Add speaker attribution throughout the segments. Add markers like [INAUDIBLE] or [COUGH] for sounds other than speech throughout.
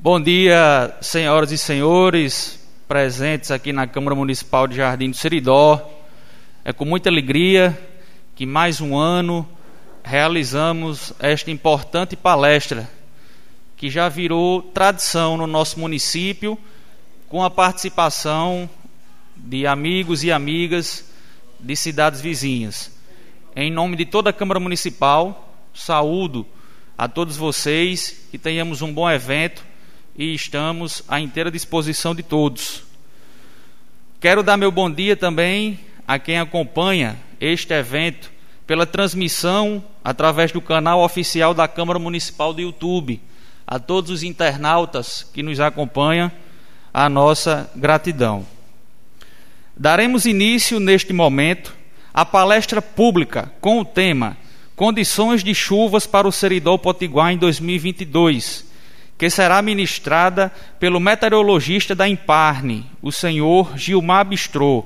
Speaker 1: Bom dia, senhoras e senhores, presentes aqui na Câmara Municipal de Jardim do Seridó. É com muita alegria que mais um ano realizamos esta importante palestra que já virou tradição no nosso município, com a participação de amigos e amigas de cidades vizinhas. Em nome de toda a Câmara Municipal, saúdo a todos vocês que tenhamos um bom evento e estamos à inteira disposição de todos. Quero dar meu bom dia também a quem acompanha este evento pela transmissão através do canal oficial da Câmara Municipal do YouTube. A todos os internautas que nos acompanham, a nossa gratidão. Daremos início neste momento à palestra pública com o tema Condições de chuvas para o Seridó Potiguar em 2022 que será ministrada pelo meteorologista da Imparne, o senhor Gilmar Bistrô.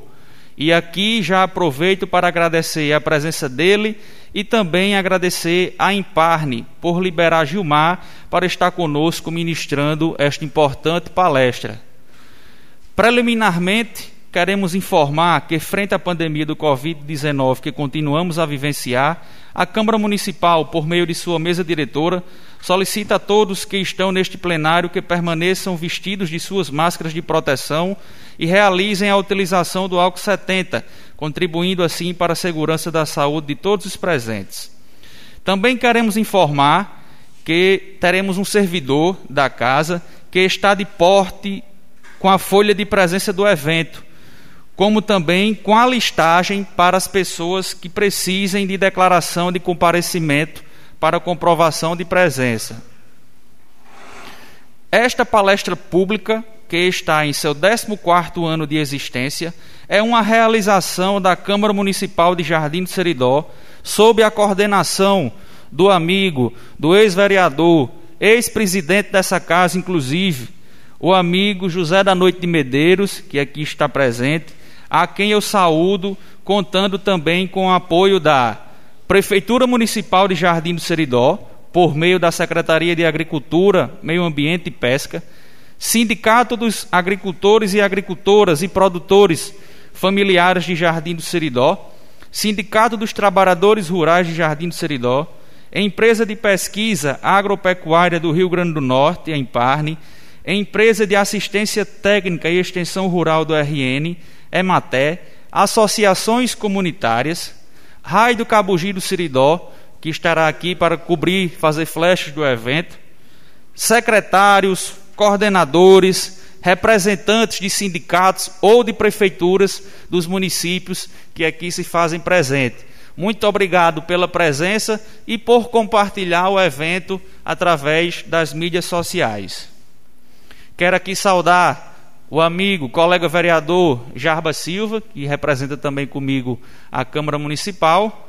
Speaker 1: E aqui já aproveito para agradecer a presença dele e também agradecer a Imparne por liberar Gilmar para estar conosco ministrando esta importante palestra. Preliminarmente, queremos informar que, frente à pandemia do Covid-19 que continuamos a vivenciar, a Câmara Municipal, por meio de sua mesa diretora, solicita a todos que estão neste plenário que permaneçam vestidos de suas máscaras de proteção e realizem a utilização do álcool 70, contribuindo assim para a segurança da saúde de todos os presentes. Também queremos informar que teremos um servidor da casa que está de porte com a folha de presença do evento como também com a listagem para as pessoas que precisem de declaração de comparecimento para comprovação de presença. Esta palestra pública, que está em seu 14º ano de existência, é uma realização da Câmara Municipal de Jardim do Seridó, sob a coordenação do amigo, do ex-vereador, ex-presidente dessa casa, inclusive, o amigo José da Noite de Medeiros, que aqui está presente, a quem eu saúdo, contando também com o apoio da Prefeitura Municipal de Jardim do Seridó, por meio da Secretaria de Agricultura, Meio Ambiente e Pesca, Sindicato dos Agricultores e Agricultoras e Produtores Familiares de Jardim do Seridó, Sindicato dos Trabalhadores Rurais de Jardim do Seridó, Empresa de Pesquisa Agropecuária do Rio Grande do Norte, a Emparne, Empresa de Assistência Técnica e Extensão Rural do RN, Ematé, associações comunitárias, Raio do Cabugi do Siridó, que estará aqui para cobrir, fazer flashes do evento, secretários, coordenadores, representantes de sindicatos ou de prefeituras dos municípios que aqui se fazem presente. Muito obrigado pela presença e por compartilhar o evento através das mídias sociais. Quero aqui saudar o amigo, colega vereador Jarba Silva, que representa também comigo a Câmara Municipal.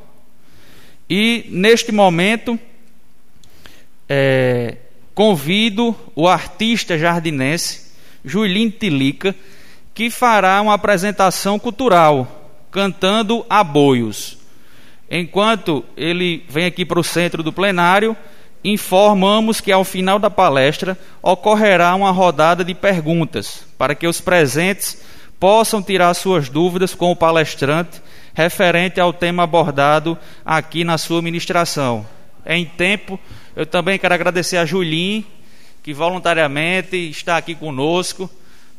Speaker 1: E, neste momento, é, convido o artista jardinense Julinho Tilica, que fará uma apresentação cultural, cantando aboios. Enquanto ele vem aqui para o centro do plenário, informamos que ao final da palestra ocorrerá uma rodada de perguntas para que os presentes possam tirar suas dúvidas com o palestrante referente ao tema abordado aqui na sua ministração. Em tempo, eu também quero agradecer a Julim, que voluntariamente está aqui conosco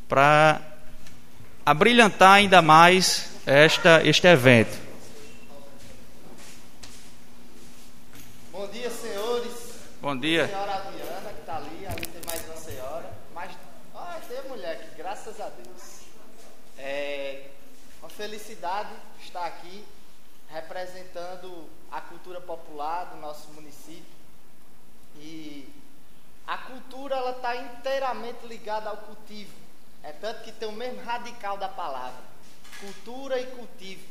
Speaker 1: para abrilhantar ainda mais esta, este evento.
Speaker 2: Bom dia, senhores.
Speaker 1: Bom dia.
Speaker 2: Senhora Adriana, que está ali, ali tem mais uma senhora. Mas, ah, tem mulher aqui, graças a Deus. É uma felicidade estar aqui representando a cultura popular do nosso município. E a cultura ela está inteiramente ligada ao cultivo. É tanto que tem o mesmo radical da palavra: cultura e cultivo.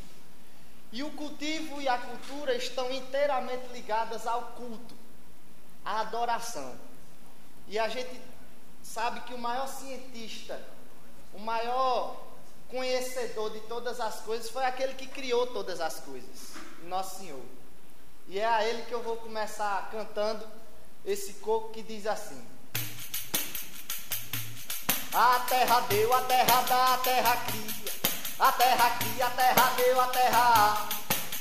Speaker 2: E o cultivo e a cultura estão inteiramente ligadas ao culto a adoração. E a gente sabe que o maior cientista, o maior conhecedor de todas as coisas foi aquele que criou todas as coisas, Nosso Senhor. E é a ele que eu vou começar cantando esse coco que diz assim: A terra deu, a terra dá, a terra cria. A terra cria, a terra deu, a terra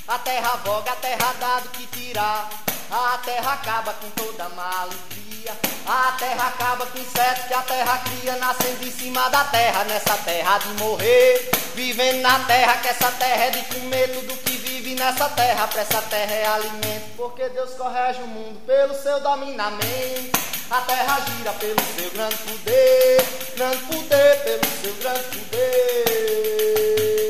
Speaker 2: A terra voga, a terra dá do que tirar. A terra acaba com toda maluquia. A terra acaba com insetos que a terra cria, nascendo em cima da terra, nessa terra de morrer. Vivendo na terra, que essa terra é de comer tudo que vive nessa terra. Pra essa terra é alimento, porque Deus correge o mundo pelo seu dominamento. A terra gira pelo seu grande poder, grande poder pelo seu grande poder.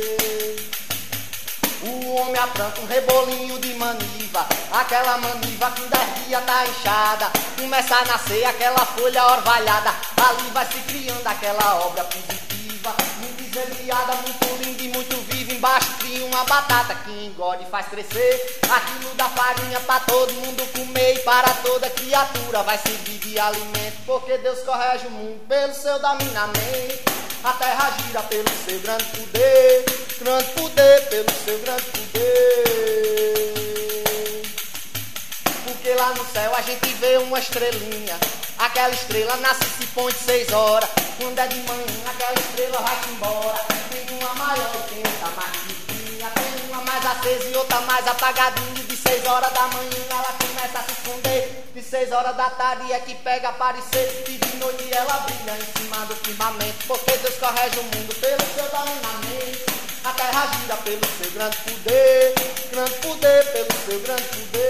Speaker 2: O homem aplanta um rebolinho de maniva, aquela maniva que dez dias tá inchada. Começa a nascer aquela folha orvalhada, ali vai se criando aquela obra positiva. Muito deseliada, muito linda e muito viva. Embaixo cria uma batata que engorde e faz crescer. Aquilo da farinha pra todo mundo comer e para toda criatura vai servir de alimento. Porque Deus corrige o mundo pelo seu dominamento. A terra gira pelo seu grande poder, grande poder pelo seu grande poder. Porque lá no céu a gente vê uma estrelinha. Aquela estrela nasce e se põe de seis horas. Quando é de manhã, aquela estrela vai embora. Tem uma maior e tem outra mais acesa e outra mais apagadinha. De seis horas da manhã ela começa a se esconder. De seis horas da tarde é que pega aparecer. E de noite ela brilha em cima do firmamento. Porque Deus corrige o mundo pelo seu dominamento. A terra gira pelo seu grande poder, grande poder pelo seu grande poder.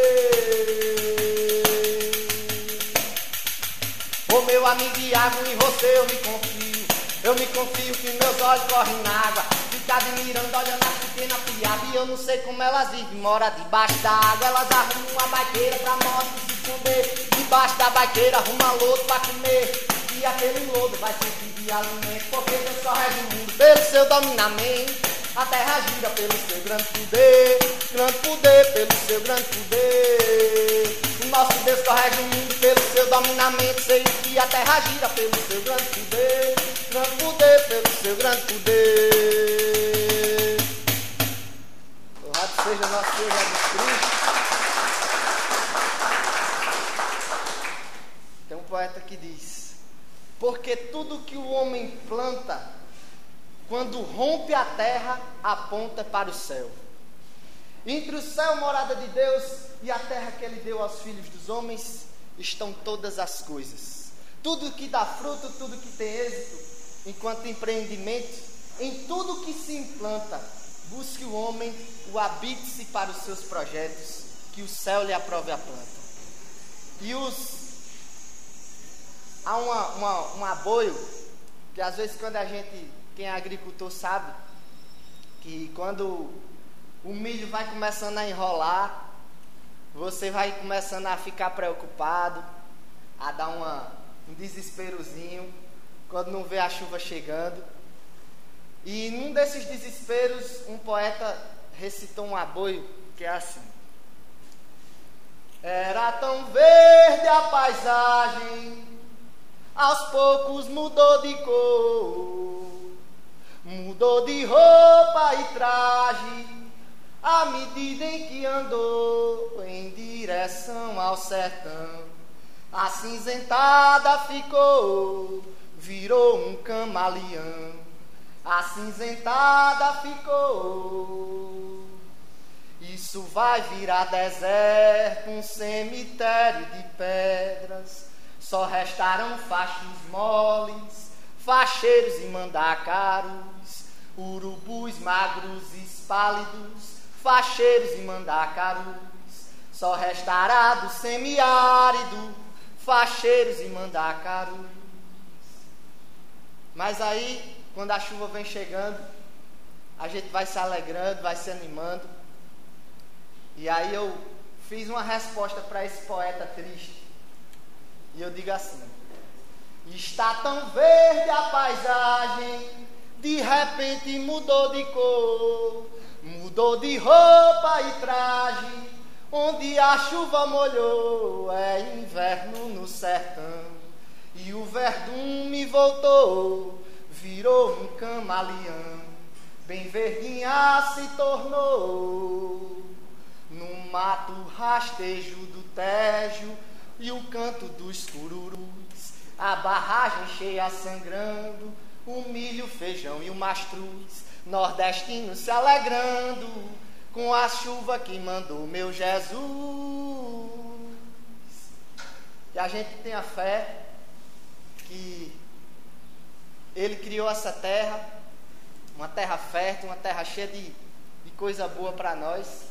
Speaker 2: Ô meu amigo Iago, em você eu me confio. Eu me confio que meus olhos correm na água. Fica admirando, olhando a pequena piada. E eu não sei como elas vivem, mora debaixo da água. Elas arrumam uma baiteira pra morte se esconder. Debaixo da baiteira arruma lodo pra comer. E aquele lodo vai servir de alimento. Porque Deus correge o mundo pelo seu dominamento. A terra gira pelo seu grande poder, grande poder pelo seu grande poder. O nosso Deus correge o mundo pelo seu dominamento. Sei que a terra gira pelo seu grande poder, grande poder pelo seu grande poder. Louvado seja nosso Senhor Jesus Cristo. Tem um poeta que diz: Porque tudo que o homem planta quando rompe a terra, aponta para o céu. Entre o céu, morada de Deus, e a terra que ele deu aos filhos dos homens, estão todas as coisas. Tudo que dá fruto, tudo que tem êxito, enquanto empreendimento, em tudo que se implanta, busque o homem o habite-se para os seus projetos, que o céu lhe aprove a planta. E os. Há uma, uma, um aboio, que às vezes quando a gente quem é agricultor sabe que quando o milho vai começando a enrolar, você vai começando a ficar preocupado, a dar uma, um desesperozinho quando não vê a chuva chegando. E num desses desesperos, um poeta recitou um aboio que é assim: Era tão verde a paisagem, aos poucos mudou de cor. Mudou de roupa e traje, à medida em que andou em direção ao sertão. A cinzentada ficou, virou um camaleão. A cinzentada ficou. Isso vai virar deserto, um cemitério de pedras. Só restaram fachos moles facheiros e mandacaros, urubus magros e pálidos, facheiros e mandacaros, só restará do semiárido, facheiros e mandacaros. Mas aí, quando a chuva vem chegando, a gente vai se alegrando, vai se animando. E aí eu fiz uma resposta para esse poeta triste. E eu digo assim: Está tão verde a paisagem, de repente mudou de cor, mudou de roupa e traje, onde a chuva molhou, é inverno no sertão. E o verdume voltou, virou um camaleão, bem verdinha se tornou. No mato rastejo do Tejo e o canto dos cururus a barragem cheia sangrando, o milho, o feijão e o mastruz, nordestino se alegrando com a chuva que mandou meu Jesus. E a gente tem a fé que Ele criou essa terra, uma terra fértil, uma terra cheia de, de coisa boa para nós.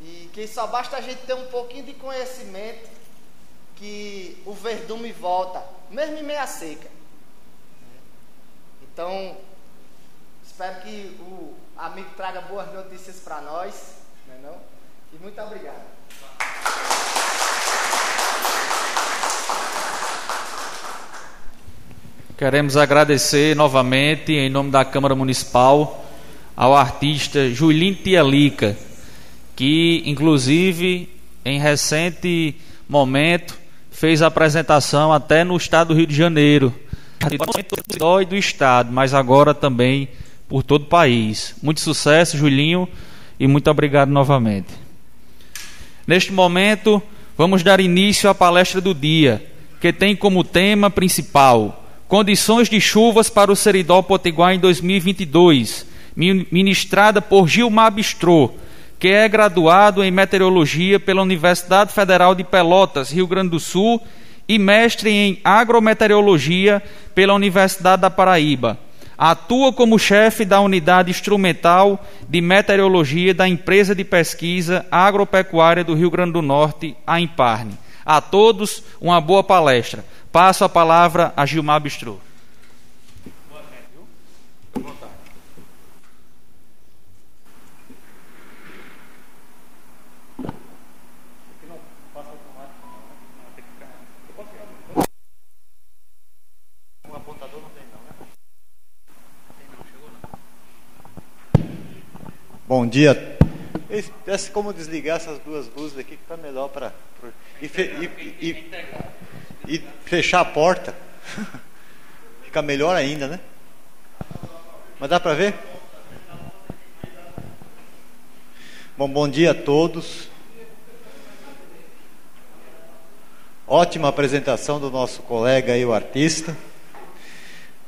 Speaker 2: E que só basta a gente ter um pouquinho de conhecimento que o verdume volta, mesmo em meia seca. Então, espero que o amigo traga boas notícias para nós, não é não? E muito obrigado.
Speaker 1: Queremos agradecer novamente, em nome da Câmara Municipal, ao artista Julinho Tialica, que, inclusive, em recente momento, fez a apresentação até no estado do Rio de Janeiro, e do estado, mas agora também por todo o país. Muito sucesso, Julinho, e muito obrigado novamente. Neste momento, vamos dar início à palestra do dia, que tem como tema principal Condições de chuvas para o Seridó Potiguar em 2022, ministrada por Gilmar Bistrô, que é graduado em meteorologia pela Universidade Federal de Pelotas, Rio Grande do Sul, e mestre em agrometeorologia pela Universidade da Paraíba. Atua como chefe da unidade instrumental de meteorologia da empresa de pesquisa agropecuária do Rio Grande do Norte, a Imparne. A todos, uma boa palestra. Passo a palavra a Gilmar Bistrô.
Speaker 3: Bom dia. Esse, como desligar essas duas luzes aqui que está melhor para. E, e, e, e fechar a porta. [LAUGHS] Fica melhor ainda, né? Mas dá para ver? Bom, bom dia a todos. Ótima apresentação do nosso colega aí, o artista.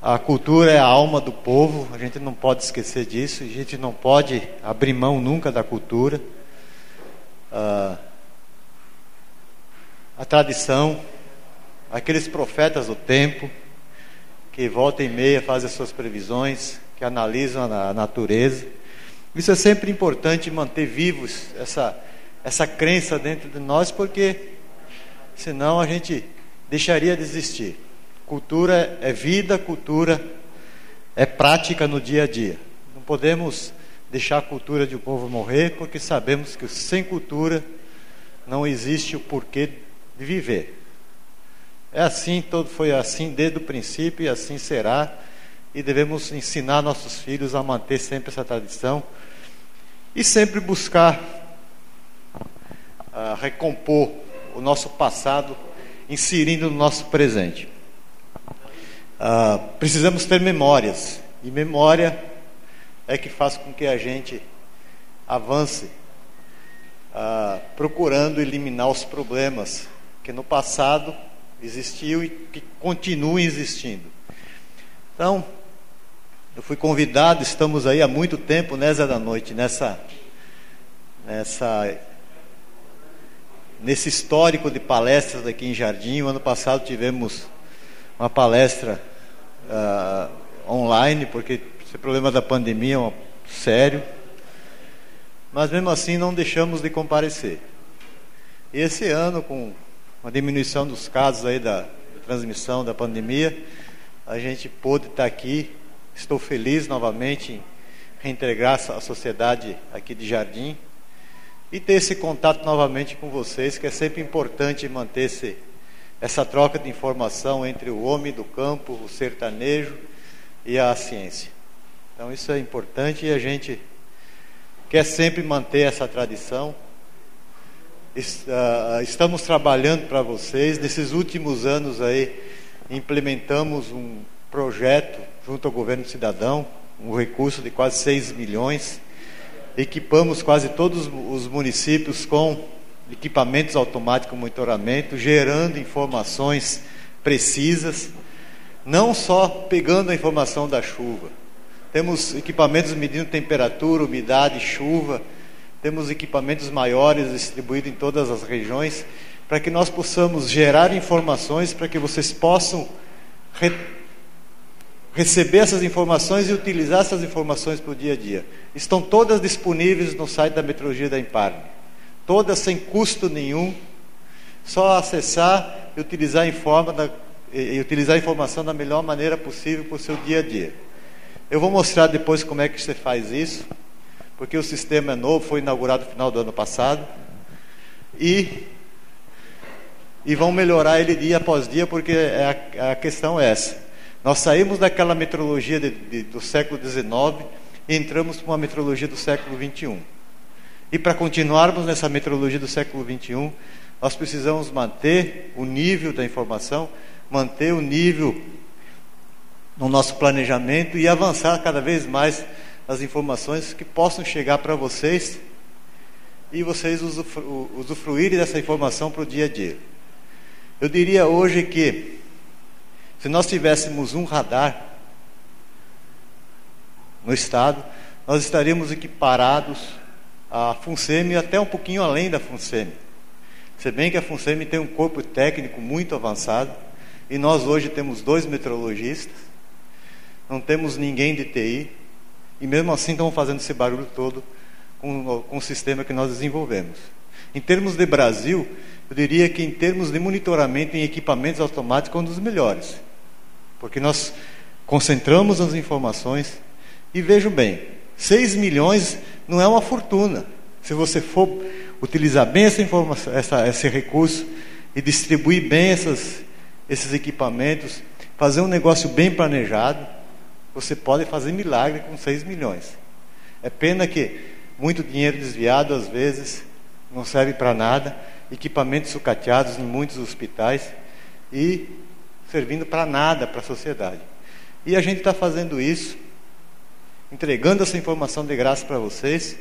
Speaker 3: A cultura é a alma do povo, a gente não pode esquecer disso, a gente não pode abrir mão nunca da cultura. Ah, a tradição, aqueles profetas do tempo, que volta e meia fazem as suas previsões, que analisam a natureza. Isso é sempre importante manter vivos essa, essa crença dentro de nós, porque senão a gente deixaria de existir. Cultura é vida, cultura é prática no dia a dia. Não podemos deixar a cultura de um povo morrer, porque sabemos que sem cultura não existe o porquê de viver. É assim, todo foi assim desde o princípio e assim será. E devemos ensinar nossos filhos a manter sempre essa tradição e sempre buscar uh, recompor o nosso passado, inserindo no nosso presente. Uh, precisamos ter memórias e memória é que faz com que a gente avance, uh, procurando eliminar os problemas que no passado existiu e que continua existindo. Então, eu fui convidado, estamos aí há muito tempo, né, Zé da Noite, nessa, nessa, nesse histórico de palestras aqui em Jardim. O ano passado tivemos uma palestra uh, online, porque esse problema da pandemia é um, sério. Mas mesmo assim não deixamos de comparecer. E esse ano, com uma diminuição dos casos aí da, da transmissão da pandemia, a gente pôde estar aqui. Estou feliz novamente em reintegrar a sociedade aqui de Jardim e ter esse contato novamente com vocês, que é sempre importante manter esse, essa troca de informação entre o homem do campo, o sertanejo e a ciência. Então isso é importante e a gente quer sempre manter essa tradição. Ah, estamos trabalhando para vocês. Nesses últimos anos aí, implementamos um projeto junto ao governo cidadão, um recurso de quase 6 milhões. Equipamos quase todos os municípios com equipamentos automáticos de monitoramento, gerando informações precisas, não só pegando a informação da chuva. Temos equipamentos medindo temperatura, umidade, chuva, temos equipamentos maiores distribuídos em todas as regiões, para que nós possamos gerar informações para que vocês possam re receber essas informações e utilizar essas informações para o dia a dia. Estão todas disponíveis no site da Metrologia da Imparme. Todas sem custo nenhum, só acessar e utilizar, da, e utilizar a informação da melhor maneira possível para o seu dia a dia. Eu vou mostrar depois como é que você faz isso, porque o sistema é novo, foi inaugurado no final do ano passado. E, e vão melhorar ele dia após dia, porque é a, a questão é essa. Nós saímos daquela metrologia de, de, do século XIX e entramos para uma metrologia do século XXI. E para continuarmos nessa metrologia do século XXI, nós precisamos manter o nível da informação, manter o nível no nosso planejamento e avançar cada vez mais as informações que possam chegar para vocês e vocês usufru usufruírem dessa informação para o dia a dia. Eu diria hoje que se nós tivéssemos um radar no estado, nós estaríamos equiparados à FUNSEMI até um pouquinho além da FUNSEMI. Se bem que a FUNSEMI tem um corpo técnico muito avançado e nós hoje temos dois meteorologistas, não temos ninguém de TI e mesmo assim estamos fazendo esse barulho todo com, com o sistema que nós desenvolvemos. Em termos de Brasil, eu diria que em termos de monitoramento em equipamentos automáticos é um dos melhores, porque nós concentramos as informações e vejam bem, 6 milhões não é uma fortuna. Se você for utilizar bem essa informação, essa, esse recurso e distribuir bem essas, esses equipamentos, fazer um negócio bem planejado, você pode fazer milagre com 6 milhões. É pena que muito dinheiro desviado, às vezes, não serve para nada, equipamentos sucateados em muitos hospitais e servindo para nada para a sociedade. E a gente está fazendo isso, entregando essa informação de graça para vocês,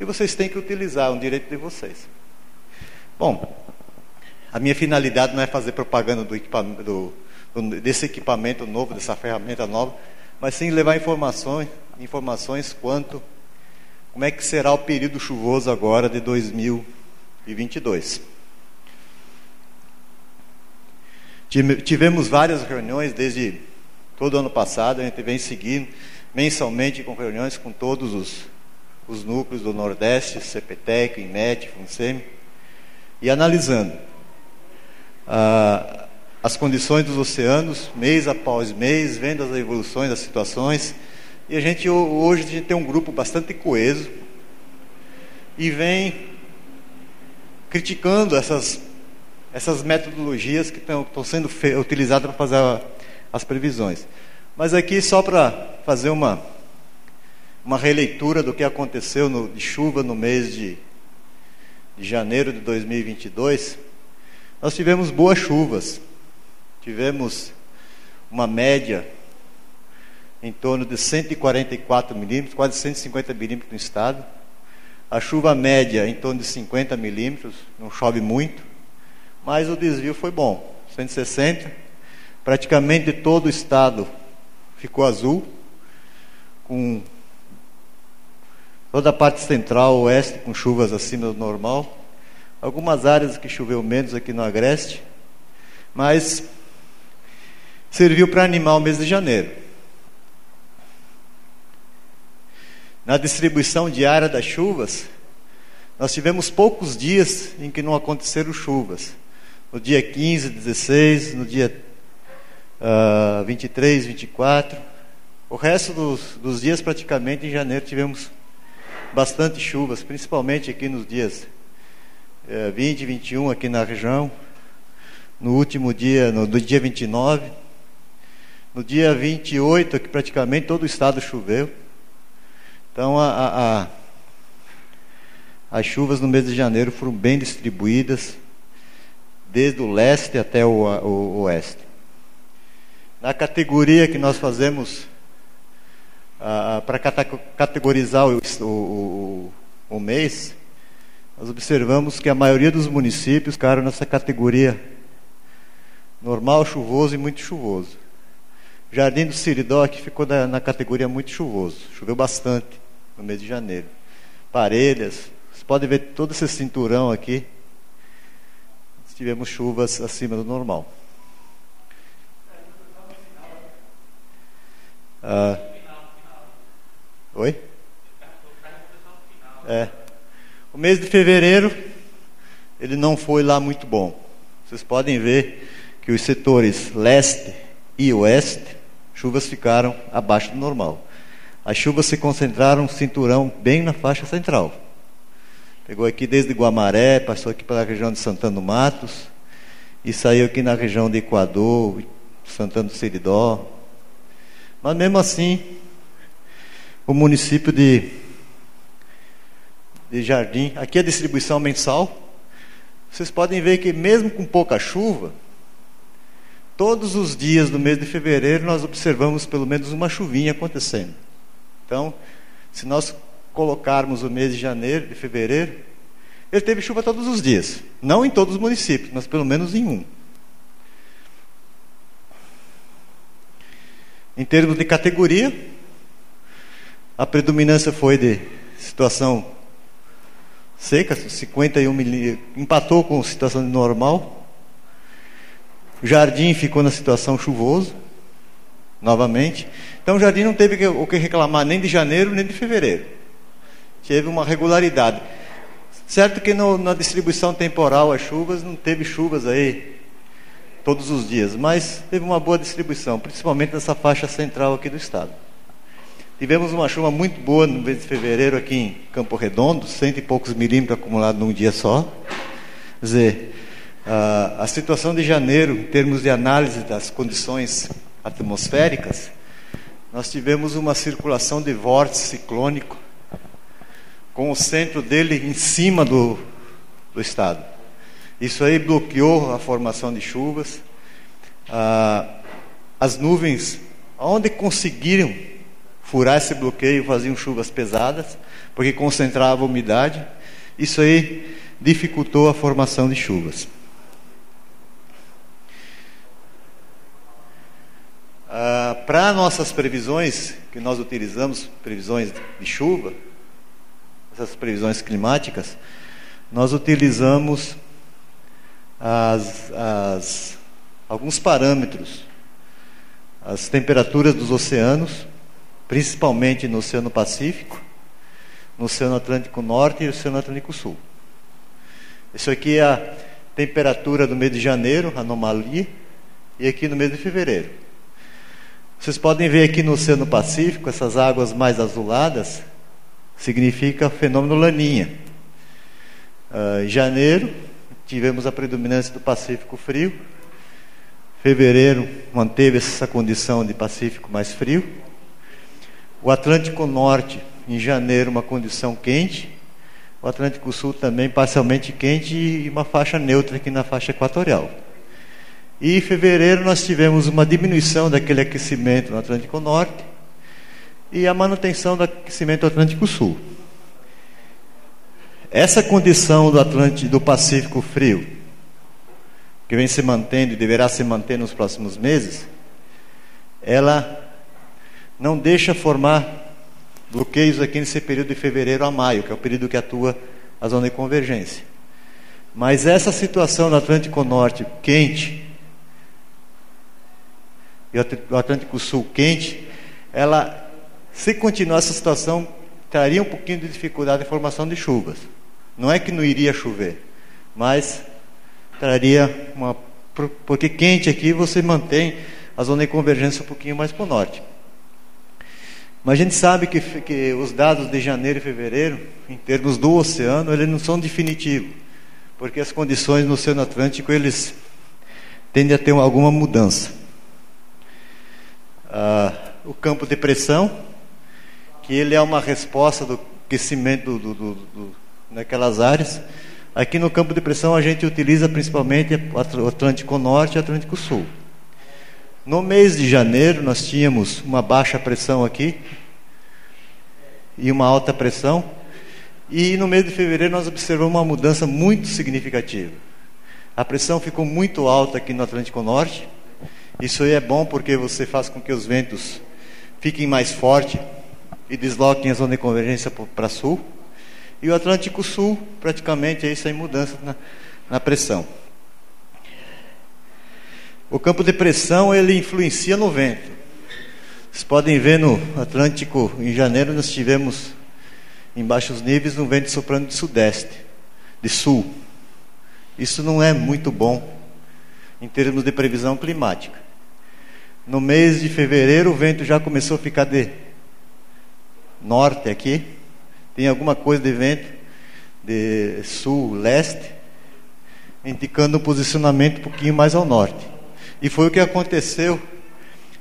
Speaker 3: e vocês têm que utilizar, um direito de vocês. Bom, a minha finalidade não é fazer propaganda do equipamento, do, desse equipamento novo, dessa ferramenta nova, mas sim levar informações, informações quanto como é que será o período chuvoso agora de 2022. Tivemos várias reuniões desde todo ano passado, a gente vem seguindo mensalmente com reuniões com todos os, os núcleos do Nordeste, CPTEC, INET, FUNSEMI, e analisando ah, as condições dos oceanos, mês após mês, vendo as evoluções das situações. E a gente hoje a gente tem um grupo bastante coeso e vem criticando essas, essas metodologias que estão sendo utilizadas para fazer a, as previsões. Mas aqui só para fazer uma, uma releitura do que aconteceu no, de chuva no mês de, de janeiro de 2022, nós tivemos boas chuvas. Tivemos uma média em torno de 144 milímetros, quase 150 milímetros no estado. A chuva média em torno de 50 milímetros, não chove muito, mas o desvio foi bom, 160. Praticamente todo o estado ficou azul, com toda a parte central, oeste, com chuvas acima do normal. Algumas áreas que choveu menos aqui no Agreste, mas serviu para animar o mês de janeiro. Na distribuição diária das chuvas, nós tivemos poucos dias em que não aconteceram chuvas. No dia 15, 16, no dia uh, 23, 24. O resto dos, dos dias, praticamente, em janeiro, tivemos bastante chuvas, principalmente aqui nos dias uh, 20 e 21 aqui na região. No último dia, no, no dia 29 no dia 28, que praticamente todo o estado choveu. Então, a, a, a, as chuvas no mês de janeiro foram bem distribuídas, desde o leste até o, o oeste. Na categoria que nós fazemos para categorizar o, o, o mês, nós observamos que a maioria dos municípios ficaram nessa categoria normal, chuvoso e muito chuvoso. Jardim do Siridó aqui ficou na, na categoria muito chuvoso. Choveu bastante no mês de janeiro. Parelhas, vocês podem ver todo esse cinturão aqui. Tivemos chuvas acima do normal. Ah, oi? É. O mês de fevereiro, ele não foi lá muito bom. Vocês podem ver que os setores leste e oeste, chuvas ficaram abaixo do normal. As chuvas se concentraram cinturão bem na faixa central. Pegou aqui desde Guamaré, passou aqui pela região de Santana do Matos e saiu aqui na região de Equador, Santana do Seridó. Mas mesmo assim, o município de, de Jardim, aqui a distribuição mensal, vocês podem ver que mesmo com pouca chuva, todos os dias do mês de fevereiro nós observamos pelo menos uma chuvinha acontecendo. Então, se nós colocarmos o mês de janeiro, de fevereiro, ele teve chuva todos os dias. Não em todos os municípios, mas pelo menos em um. Em termos de categoria, a predominância foi de situação seca, 51 milímetros, empatou com situação normal. O jardim ficou na situação chuvoso, novamente. Então o jardim não teve o que reclamar nem de janeiro nem de fevereiro. Teve uma regularidade. Certo que no, na distribuição temporal as chuvas, não teve chuvas aí todos os dias, mas teve uma boa distribuição, principalmente nessa faixa central aqui do estado. Tivemos uma chuva muito boa no mês de fevereiro aqui em Campo Redondo, cento e poucos milímetros acumulados num dia só. Quer dizer, a, situação de janeiro, em termos de análise das condições atmosféricas, nós tivemos uma circulação de vórtice ciclônico, com o centro dele em cima do, do estado. Isso aí bloqueou a formação de chuvas. Ah, as nuvens, onde conseguiram furar esse bloqueio, faziam chuvas pesadas, porque concentrava a umidade. Isso aí dificultou a formação de chuvas. Ah, Para nossas previsões, que nós utilizamos, previsões de chuva, essas previsões climáticas, nós utilizamos as, as, alguns parâmetros, as temperaturas dos oceanos, principalmente no Oceano Pacífico, no Oceano Atlântico Norte e no Oceano Atlântico Sul. Isso aqui é a temperatura do mês de janeiro, anomalia, e aqui no mês de fevereiro. Vocês podem ver aqui no Oceano Pacífico, essas águas mais azuladas, significa fenômeno laninha. Uh, janeiro, tivemos a predominância do Pacífico frio. Fevereiro manteve essa condição de Pacífico mais frio. O Atlântico Norte, em janeiro, uma condição quente. O Atlântico Sul também parcialmente quente e uma faixa neutra aqui na faixa equatorial. E em fevereiro nós tivemos uma diminuição daquele aquecimento no Atlântico Norte e a manutenção do aquecimento do Atlântico Sul. Essa condição do Atlântico do Pacífico frio, que vem se mantendo e deverá se manter nos próximos meses, ela não deixa formar bloqueios aqui nesse período de fevereiro a maio, que é o período que atua a zona de convergência. Mas essa situação no Atlântico Norte quente e o Atlântico Sul quente, ela, se continuar essa situação, traria um pouquinho de dificuldade em formação de chuvas. Não é que não iria chover, mas traria uma. Porque quente aqui você mantém a zona de convergência um pouquinho mais para o norte. Mas a gente sabe que, que os dados de janeiro e fevereiro, em termos do oceano, eles não são definitivos, porque as condições no Oceano Atlântico eles tendem a ter alguma mudança. Ah, o campo de pressão, que ele é uma resposta do aquecimento do, do, do, naquelas áreas. Aqui no campo de pressão a gente utiliza principalmente o Atlântico Norte e o Atlântico Sul. No mês de janeiro, nós tínhamos uma baixa pressão aqui e uma alta pressão. E no mês de fevereiro, nós observamos uma mudança muito significativa. A pressão ficou muito alta aqui no Atlântico Norte. Isso aí é bom porque você faz com que os ventos fiquem mais fortes e desloquem a zona de convergência para sul. E o Atlântico Sul, praticamente, é sem mudança na, na pressão. O campo de pressão ele influencia no vento. Vocês podem ver no Atlântico, em janeiro, nós tivemos em baixos níveis um vento soprando de sudeste, de sul. Isso não é muito bom em termos de previsão climática. No mês de fevereiro, o vento já começou a ficar de norte aqui. Tem alguma coisa de vento de sul-leste, indicando um posicionamento um pouquinho mais ao norte. E foi o que aconteceu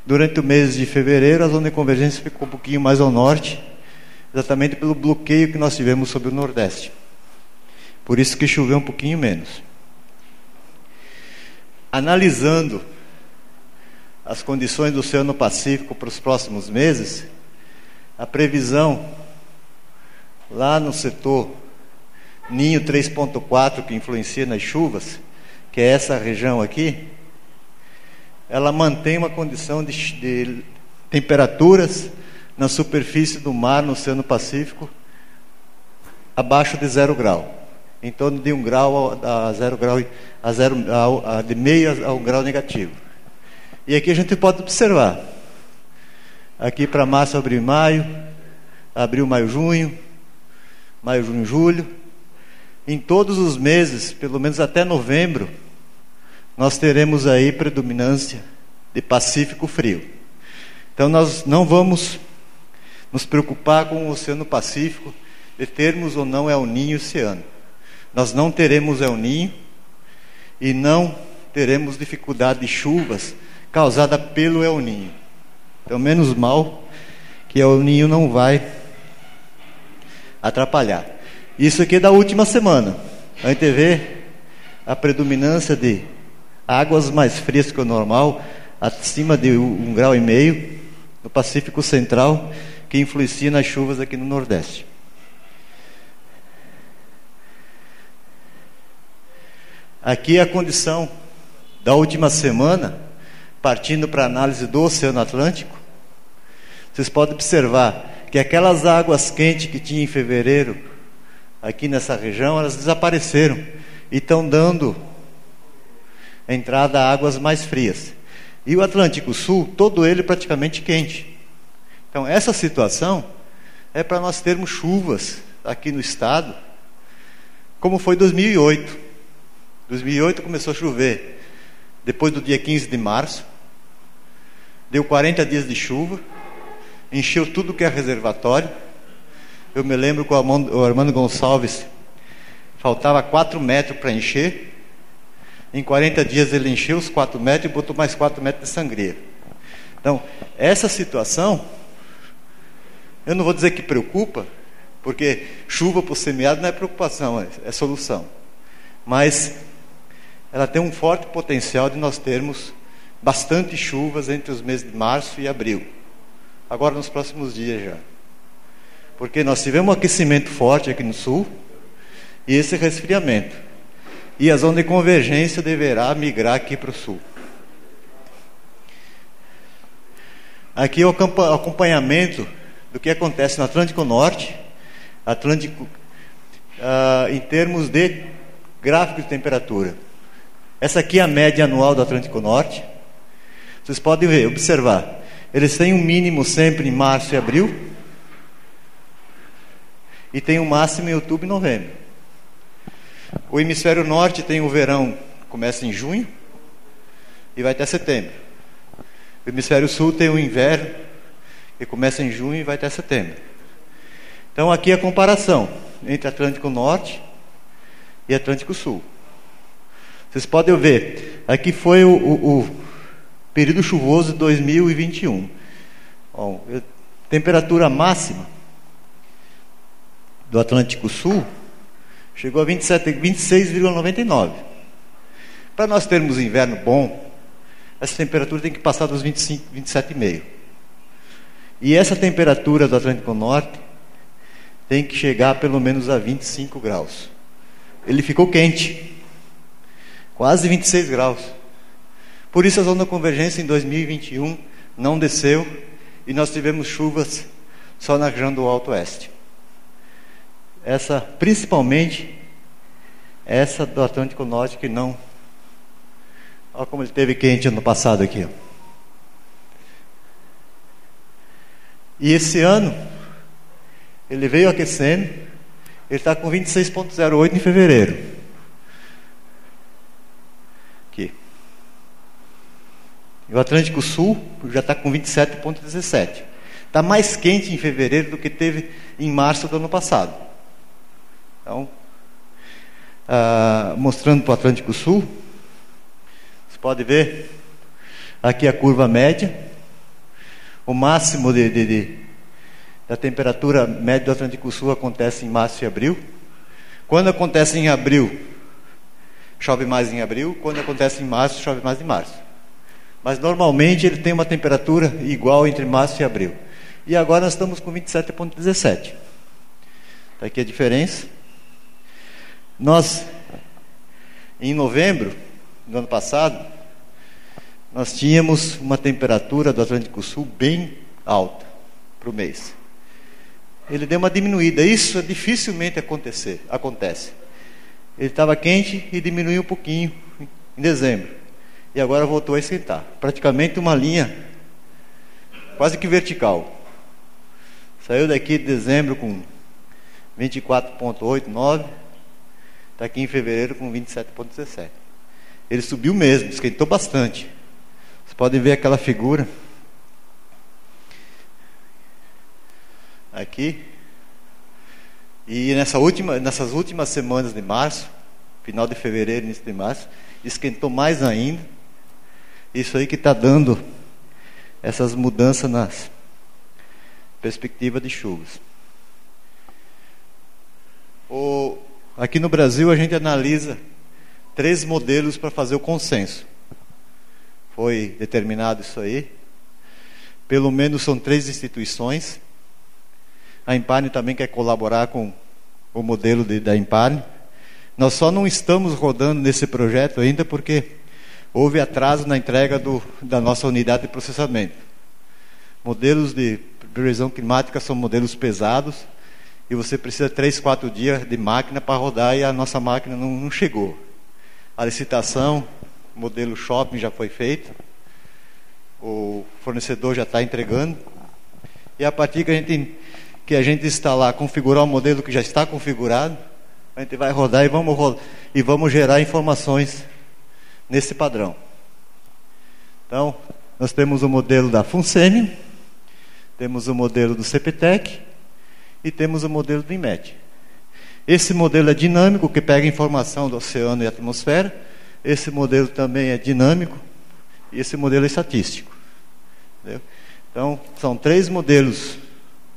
Speaker 3: durante o mês de fevereiro. A zona de convergência ficou um pouquinho mais ao norte, exatamente pelo bloqueio que nós tivemos sobre o nordeste. Por isso que choveu um pouquinho menos. Analisando as condições do Oceano Pacífico para os próximos meses, a previsão lá no setor Ninho 3.4, que influencia nas chuvas, que é essa região aqui, ela mantém uma condição de, de temperaturas na superfície do mar no Oceano Pacífico abaixo de zero grau em torno de um grau a zero grau a zero a, a, de meio a um grau negativo. E aqui a gente pode observar. Aqui para março, abril, maio, abril, maio, junho, maio, junho, julho. Em todos os meses, pelo menos até novembro, nós teremos aí predominância de Pacífico frio. Então nós não vamos nos preocupar com o Oceano Pacífico de termos ou não El Ninho oceano nós não teremos El Ninho e não teremos dificuldade de chuvas causada pelo El Ninho. Então, menos mal que El Ninho não vai atrapalhar. Isso aqui é da última semana. A gente vê a predominância de águas mais frias que o normal, acima de um grau e meio, no Pacífico Central, que influencia nas chuvas aqui no Nordeste. Aqui é a condição da última semana, partindo para a análise do Oceano Atlântico. Vocês podem observar que aquelas águas quentes que tinha em fevereiro, aqui nessa região, elas desapareceram e estão dando entrada a águas mais frias. E o Atlântico Sul, todo ele praticamente quente. Então, essa situação é para nós termos chuvas aqui no estado, como foi 2008. 2008 começou a chover depois do dia 15 de março. Deu 40 dias de chuva, encheu tudo que é reservatório. Eu me lembro que o Armando Gonçalves faltava 4 metros para encher. Em 40 dias ele encheu os 4 metros e botou mais 4 metros de sangria. Então, essa situação, eu não vou dizer que preocupa, porque chuva por semeado não é preocupação, é, é solução. Mas ela tem um forte potencial de nós termos bastante chuvas entre os meses de março e abril. Agora nos próximos dias já. Porque nós tivemos um aquecimento forte aqui no sul e esse resfriamento. E a zona de convergência deverá migrar aqui para o sul. Aqui é o acompanhamento do que acontece no Atlântico Norte, Atlântico, uh, em termos de gráfico de temperatura. Essa aqui é a média anual do Atlântico Norte. Vocês podem ver, observar. Eles têm um mínimo sempre em março e abril. E tem um máximo em outubro e novembro. O hemisfério norte tem o verão, começa em junho e vai até setembro. O hemisfério sul tem o inverno, que começa em junho e vai até setembro. Então aqui é a comparação entre Atlântico Norte e Atlântico Sul. Vocês podem ver, aqui foi o, o, o período chuvoso de 2021. Bom, temperatura máxima do Atlântico Sul chegou a 26,99. Para nós termos inverno bom, essa temperatura tem que passar dos 25, 27,5. E essa temperatura do Atlântico Norte tem que chegar pelo menos a 25 graus. Ele ficou quente. quase 26 graus. Por isso a zona convergência em 2021 não desceu e nós tivemos chuvas só na região do Alto Oeste. Essa, principalmente, essa do Atlântico Norte que não. Olha como ele teve quente ano passado aqui. E esse ano, ele veio aquecendo, ele está com 26,08 em fevereiro. E o Atlântico Sul já está com 27,17. Está mais quente em fevereiro do que teve em março do ano passado. Então, ah, mostrando para o Atlântico Sul, você pode ver aqui a curva média, o máximo de, de, de, da temperatura média do Atlântico Sul acontece em março e abril. Quando acontece em abril, chove mais em abril. Quando acontece em março, chove mais em março. Mas normalmente ele tem uma temperatura igual entre março e abril. E agora nós estamos com 27,17. Está aqui a diferença. Nós, em novembro do ano passado, nós tínhamos uma temperatura do Atlântico Sul bem alta para o mês. Ele deu uma diminuída. Isso dificilmente acontecer, acontece. Ele estava quente e diminuiu um pouquinho em dezembro e agora voltou a esquentar. Praticamente uma linha quase que vertical. Saiu daqui de dezembro com 24,89, está aqui em fevereiro com 27,17. Ele subiu mesmo, esquentou bastante. Vocês podem ver aquela figura. Aqui. E nessa última, nessas últimas semanas de março, final de fevereiro, início de março, esquentou mais ainda. Isso aí que está dando essas mudanças nas perspectivas de chuvas. O, aqui no Brasil a gente analisa três modelos para fazer o consenso. Foi determinado isso aí. Pelo menos são três instituições. A Impane também quer colaborar com o modelo de, da Impane. Nós só não estamos rodando nesse projeto ainda porque houve atraso na entrega do, da nossa unidade de processamento. Modelos de previsão climática são modelos pesados e você precisa três, quatro dias de máquina para rodar e a nossa máquina não, não chegou. A licitação, modelo shopping já foi feita, o fornecedor já está entregando e a partir que a gente que a gente instalar, configurar o modelo que já está configurado, a gente vai rodar e vamos, e vamos gerar informações nesse padrão. Então, nós temos o modelo da FUNSEMI, temos o modelo do CPTEC e temos o modelo do IMET. Esse modelo é dinâmico, que pega informação do oceano e atmosfera. Esse modelo também é dinâmico e esse modelo é estatístico. Entendeu? Então, são três modelos,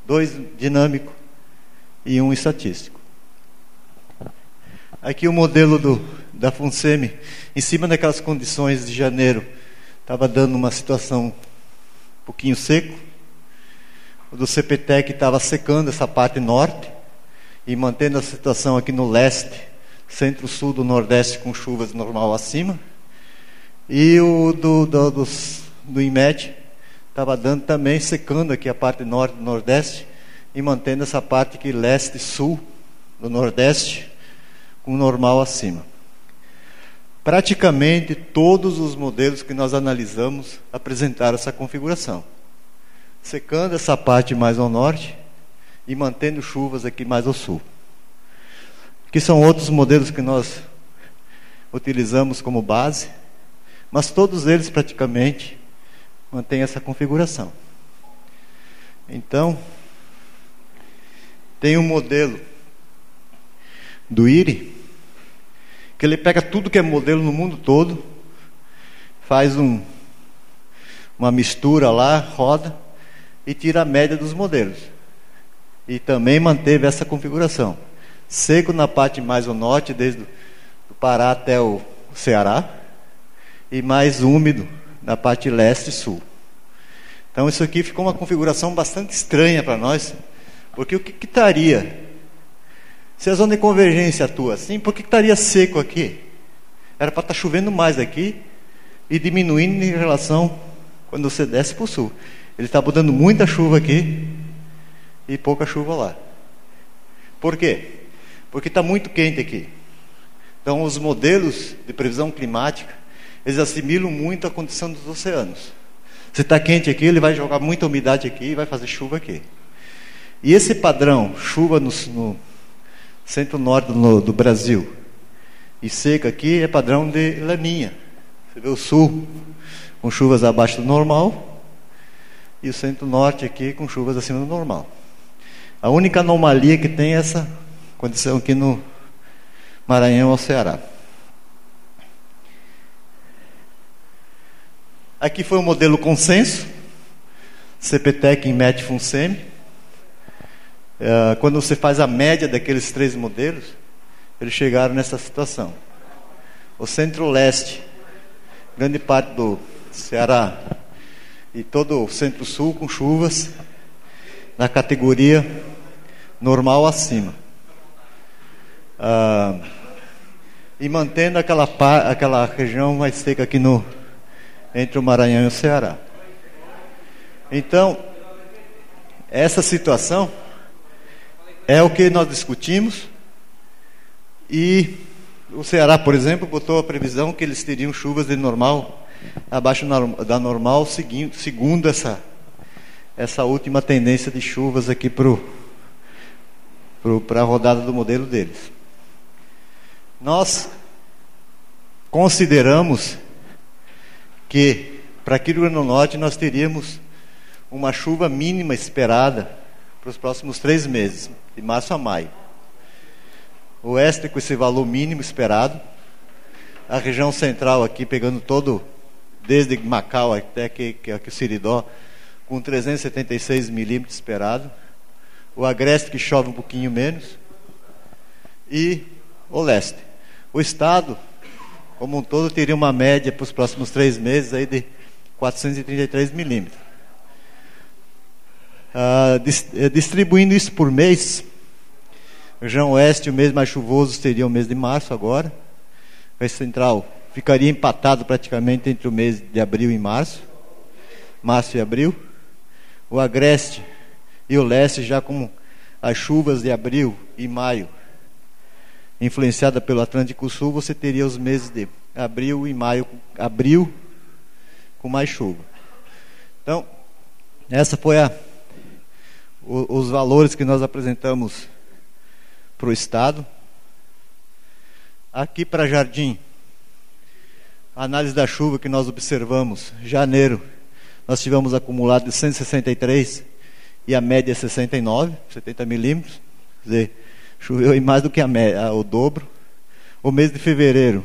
Speaker 3: dois dinâmico e um estatístico. Aqui o modelo do, da FUNSEMI, em cima daquelas condições de janeiro, estava dando uma situação um pouquinho seco. O do CPTEC estava secando essa parte norte e mantendo a situação aqui no leste, centro-sul do nordeste com chuvas normal acima. E o do, do, do, do IMET estava dando também, secando aqui a parte norte do nordeste e mantendo essa parte aqui leste-sul do nordeste com normal acima. Praticamente todos os modelos que nós analisamos apresentaram essa configuração. Secando essa parte mais ao norte e mantendo chuvas aqui mais ao sul. Que são outros modelos que nós utilizamos como base, mas todos eles praticamente mantêm essa configuração. Então, tem um modelo do IRI, que ele pega tudo que é modelo no mundo todo, faz um, uma mistura lá, roda e tira a média dos modelos. E também manteve essa configuração. Seco na parte mais ao norte, desde o Pará até o Ceará, e mais úmido na parte leste e sul. Então isso aqui ficou uma configuração bastante estranha para nós, porque o que, que estaria se a zona de convergência atua assim, por que estaria seco aqui? Era para estar tá chovendo mais aqui e diminuindo em relação quando você desce para o sul. Ele está botando muita chuva aqui e pouca chuva lá. Por quê? Porque está muito quente aqui. Então, os modelos de previsão climática, eles assimilam muito a condição dos oceanos. Se está quente aqui, ele vai jogar muita umidade aqui e vai fazer chuva aqui. E esse padrão, chuva no, no centro-norte do, do, Brasil e seca aqui, é padrão de laninha. Você vê o sul com chuvas abaixo do normal e o centro-norte aqui com chuvas acima do normal. A única anomalia que tem é essa condição aqui no Maranhão ao Ceará. Aqui foi o modelo consenso, CPTEC em MET FUNSEMI. Uh, quando você faz a média daqueles três modelos, eles chegaram nessa situação. O centro-leste, grande parte do Ceará e todo o centro-sul com chuvas na categoria normal acima. Ah, e mantendo aquela, aquela região mais seca aqui no, entre o Maranhão e o Ceará. Então, essa situação é o que nós discutimos e o Ceará, por exemplo, botou a previsão que eles teriam chuvas de normal, abaixo da normal, seguindo, segundo essa, essa última tendência de chuvas aqui para a rodada do modelo deles. Nós consideramos que para aqui no Rio Grande do Norte nós teríamos uma chuva mínima esperada para os próximos três meses, de março a maio. O oeste com esse valor mínimo esperado, a região central aqui pegando todo, desde Macau até aqui, aqui o Siridó, com 376 milímetros esperado. O agreste que chove um pouquinho menos. E o leste. O Estado, como um todo, teria uma média para os próximos três meses aí de 433 milímetros. Ah, eh, distribuindo isso por mês, região oeste, o mês mais chuvoso seria o mês de março agora. O central ficaria empatado praticamente entre o mês de abril e março. Março e abril. O agreste e o leste já com as chuvas de abril e maio influenciada pelo Atlântico Sul, você teria os meses de abril e maio, abril com mais chuva. Então, essa foi a, os valores que nós apresentamos para o estado. Aqui para Jardim, a análise da chuva que nós observamos, janeiro, nós tivemos acumulado de 163 e a média é 69, 70 milímetros. Quer dizer, Choveu mais do que a média, o dobro. O mês de fevereiro,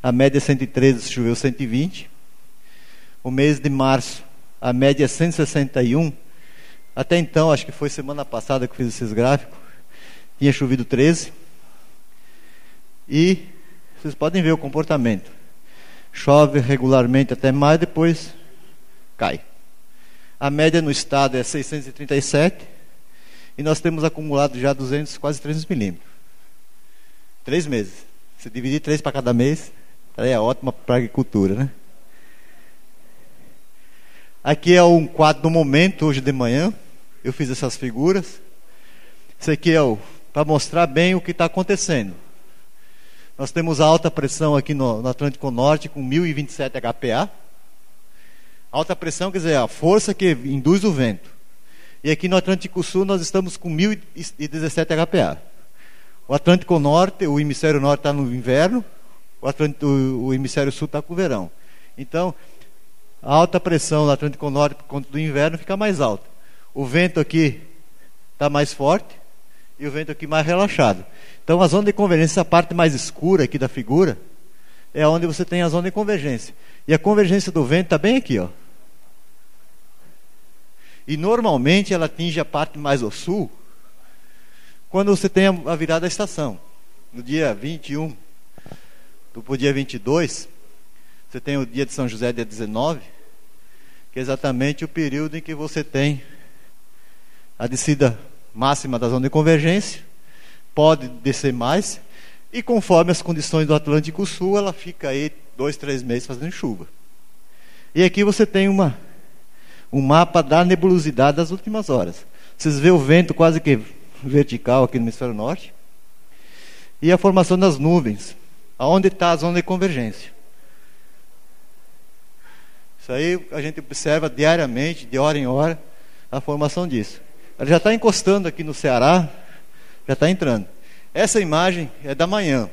Speaker 3: a média é 113, choveu 120. O mês de março, a média é 161. Até então, acho que foi semana passada que fiz esses gráficos, tinha chovido 13. E vocês podem ver o comportamento. Chove regularmente até mais, depois cai. A média no estado é 637 e nós temos acumulado já 200, quase 300 milímetros. Três meses. Se dividir três para cada mês, é ótima para a agricultura, né? Aqui é um quadro do momento, hoje de manhã. Eu fiz essas figuras. Isso aqui é para mostrar bem o que está acontecendo. Nós temos alta pressão aqui no, no Atlântico Norte com 1027 HPA. Alta pressão quer dizer a força que induz o vento. E aqui no Atlântico Sul nós estamos com 1017 HPA. O Atlântico Norte, o hemisfério norte está no inverno, o, Atlântico, o hemisfério sul está com o verão. Então, a alta pressão no Atlântico Norte por conta do inverno fica mais alta. O vento aqui está mais forte e o vento aqui mais relaxado. Então, a zona de convergência, a parte mais escura aqui da figura, é onde você tem a zona de convergência. E a convergência do vento está bem aqui, ó. E normalmente ela atinge a parte mais ao sul, quando você tem a virada da estação. No dia 21, do dia 22, você tem o dia de São José, dia 19, que é exatamente o período em que você tem a descida máxima da zona de convergência, pode descer mais, E conforme as condições do Atlântico Sul, ela fica aí dois, três meses fazendo chuva. E aqui você tem uma, um mapa da nebulosidade das últimas horas. Vocês vê o vento quase que vertical aqui no hemisfério norte. E a formação das nuvens. Aonde está a zona de convergência. Isso aí a gente observa diariamente, de hora em hora, a formação disso. Ela já está encostando aqui no Ceará, já está entrando. Essa imagem é da manhã.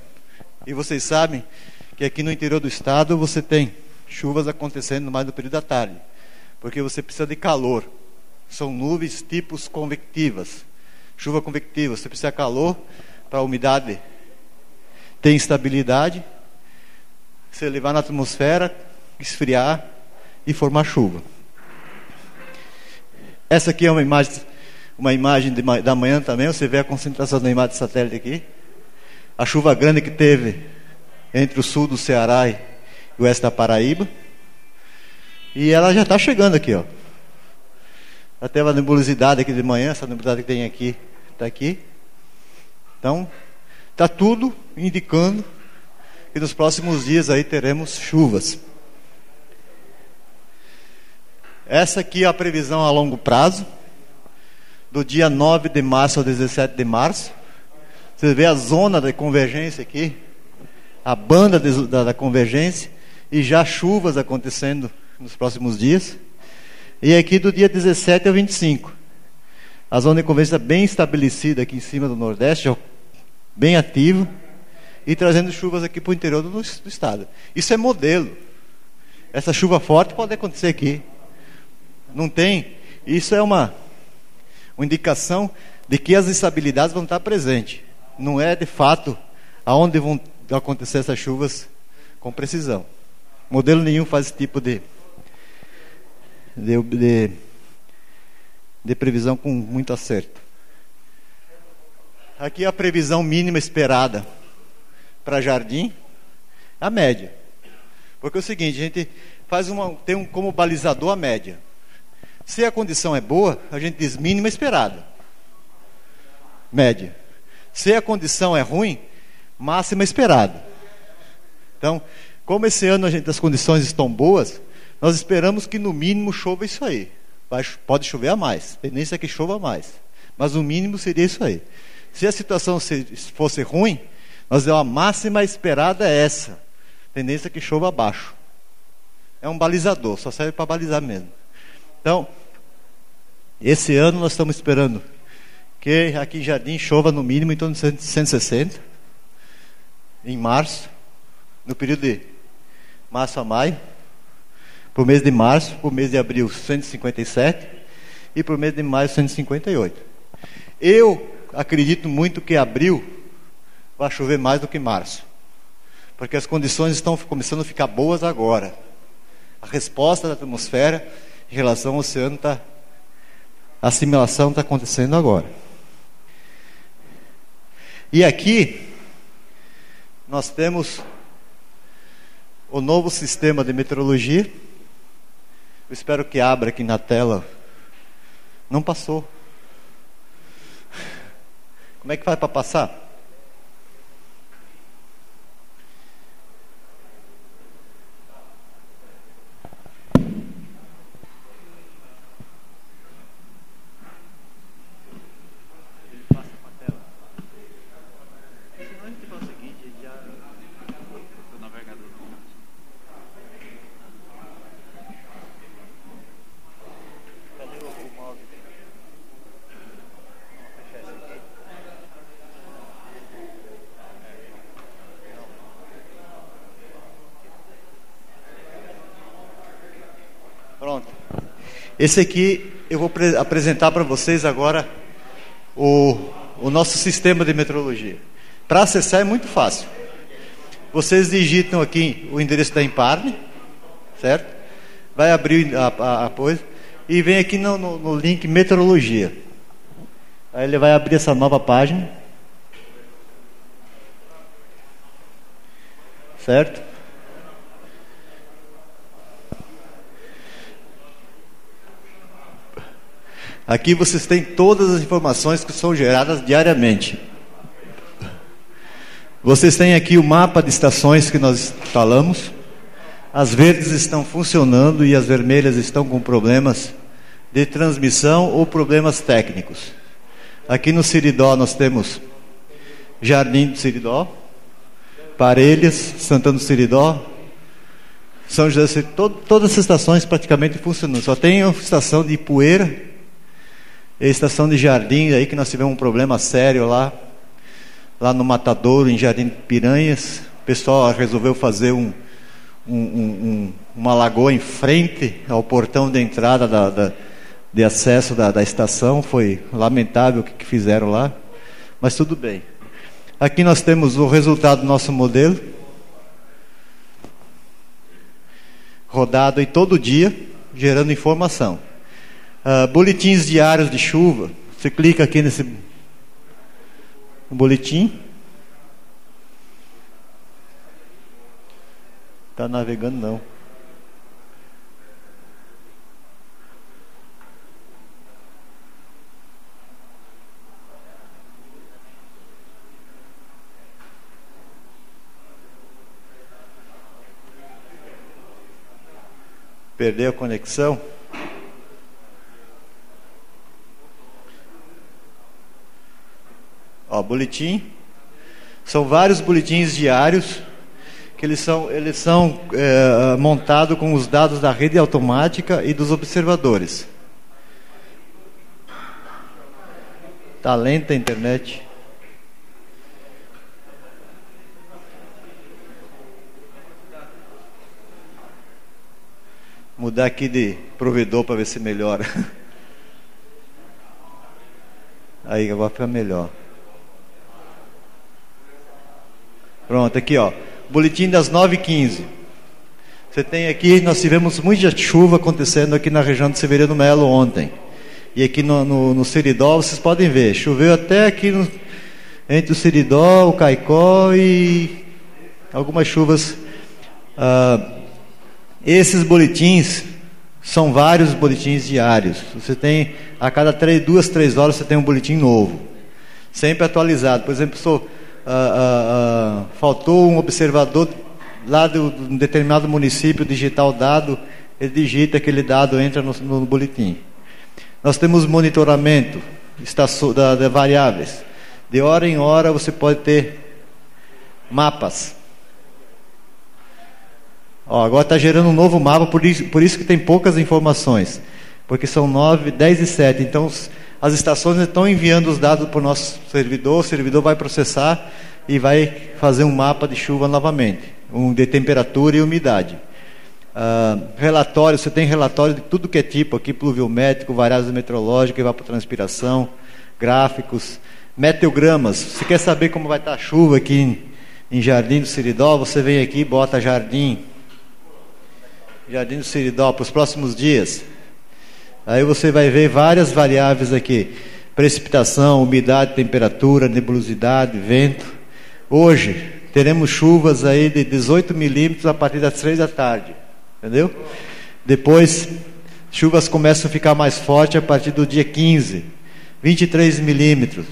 Speaker 3: E vocês sabem que aqui no interior do estado você tem chuvas acontecendo mais no período da tarde. Porque você precisa de calor. São nuvens tipos convectivas. Chuva convectiva, você precisa de calor para a umidade ter estabilidade, você levar na atmosfera, esfriar e formar chuva. Essa aqui é uma imagem uma imagem de, da manhã também, você vê a concentração da imagem de satélite aqui. A chuva grande que teve entre o sul do Ceará e o oeste da Paraíba. E ela já está chegando aqui, ó. Teve a nebulosidade aqui de manhã, essa nebulosidade que tem aqui, está aqui. Então, está tudo indicando que nos próximos dias aí teremos chuvas. Essa aqui é a previsão a longo prazo do dia 9 de março ao 17 de março. Você vê a zona da convergência aqui, a banda de, da, da, convergência, e já chuvas acontecendo nos próximos dias. E aqui do dia 17 ao 25. A zona de convergência bem estabelecida aqui em cima do Nordeste, bem ativa, e trazendo chuvas aqui para o interior do, do estado. Isso é modelo. Essa chuva forte pode acontecer aqui. Não tem. Isso é uma uma indicação de que as instabilidades vão estar presentes. Não é de fato aonde vão acontecer essas chuvas com precisão. Modelo nenhum faz esse tipo de, de, de, de previsão com muito acerto. Aqui a previsão mínima esperada para jardim, a média. Porque é o seguinte, a gente faz uma, tem um, como balizador a média. Se a condição é boa, a gente diz mínima esperada. Média. Se a condição é ruim, máxima esperada. Então, como esse ano gente, as condições estão boas, nós esperamos que no mínimo chova isso aí. Vai, pode chover a mais, tendência é que chova a mais. Mas o mínimo seria isso aí. Se a situação fosse ruim, nós a máxima esperada é essa. Tendência é que chova abaixo. É um balizador, só serve para balizar mesmo. Então, esse ano nós estamos esperando que aqui em Jardim chova no mínimo em torno de 160, em março, no período de março a maio, o mês de março, o mês de abril 157 e o mês de maio 158. Eu acredito muito que abril vai chover mais do que março, porque as condições estão começando a ficar boas agora. A resposta da atmosfera em relação ao oceano está a assimilação está acontecendo agora. E aqui nós temos o novo sistema de meteorologia. Eu espero que abra aqui na tela. Não passou. Como é que vai para passar? Esse aqui eu vou apresentar para vocês agora o, o nosso sistema de metrologia. Para acessar é muito fácil. Vocês digitam aqui o endereço da Imparne, certo? Vai abrir a, a, a coisa e vem aqui no, no, no link meteorologia. Aí ele vai abrir essa nova página. Certo? Aqui vocês têm todas as informações que são geradas diariamente. Vocês têm aqui o mapa de estações que nós instalamos. As verdes estão funcionando e as vermelhas estão com problemas de transmissão ou problemas técnicos. Aqui no Siridó nós temos Jardim do Siridó, Parelhas, Santana do Siridó, São José, todo, todas as estações praticamente funcionando. Só tem a estação de Poeira a estação de Jardim aí que nós tivemos um problema sério lá, lá no Matadouro, em Jardim de Piranhas. O pessoal resolveu fazer um, um, um, uma lagoa em frente ao portão de entrada da, da de acesso da, da estação. Foi lamentável o que, fizeram lá, mas tudo bem. Aqui nós temos o resultado do nosso modelo, rodado aí todo dia, gerando informação. Uh, boletins diários de chuva. Você clica aqui nesse boletim. Está navegando não. Perdeu a conexão? Ó, boletim. São vários boletins diários que eles são, eles são é, montados com os dados da rede automática e dos observadores. Tá lenta a internet. Mudar aqui de provedor para ver se melhora. [LAUGHS] Aí, agora fica melhor. Pronto, aqui ó. Boletim das 9h15. Você tem aqui, nós tivemos muita chuva acontecendo aqui na região de Severino Melo ontem. E aqui no, no, no Seridó, vocês podem ver, choveu até aqui no, entre o Seridó, o Caicó e algumas chuvas. Uh, esses boletins são vários boletins diários. Você tem a cada três, duas, três horas você tem um boletim novo, sempre atualizado. Por exemplo, sou, ah, ah, ah, faltou um observador lá de um determinado município digitar o dado, ele digita aquele dado entra no, no boletim. Nós temos monitoramento da, de variáveis. De hora em hora você pode ter mapas Ó, agora está gerando um novo mapa, por isso, por isso que tem poucas informações. Porque são 9, 10 e 7. Então as estações estão enviando os dados para o nosso servidor, o servidor vai processar e vai fazer um mapa de chuva novamente, um de temperatura e umidade. Uh, relatório, você tem relatório de tudo que é tipo aqui, pluviométrico, variáveis meteorológicas, evapotranspiração, gráficos, meteogramas. Se quer saber como vai estar a chuva aqui em, em Jardim do Siridó, você vem aqui, bota Jardim Jardim do Siridó para os próximos dias. Aí você vai ver várias variáveis aqui: precipitação, umidade, temperatura, nebulosidade, vento. Hoje teremos chuvas aí de 18 milímetros a partir das 3 da tarde. Entendeu? Depois, chuvas começam a ficar mais fortes a partir do dia 15, 23 milímetros.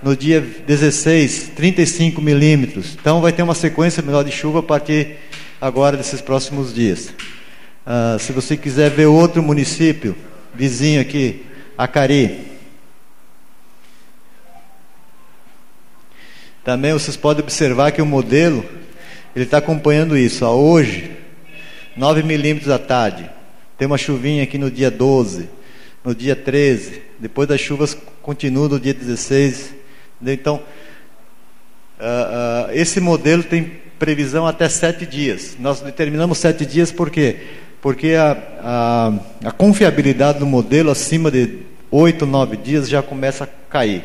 Speaker 3: No dia 16, 35 milímetros. Então vai ter uma sequência melhor de chuva a partir agora desses próximos dias. Ah, se você quiser ver outro município vizinho aqui, Acari. Também vocês podem observar que o modelo ele está acompanhando isso. Ó, hoje, 9 milímetros à tarde. Tem uma chuvinha aqui no dia 12, no dia 13. Depois das chuvas continuam no dia 16. Então, uh, uh, esse modelo tem previsão até sete dias. Nós determinamos sete dias porque porque a, a, a confiabilidade do modelo acima de 8, 9 dias já começa a cair.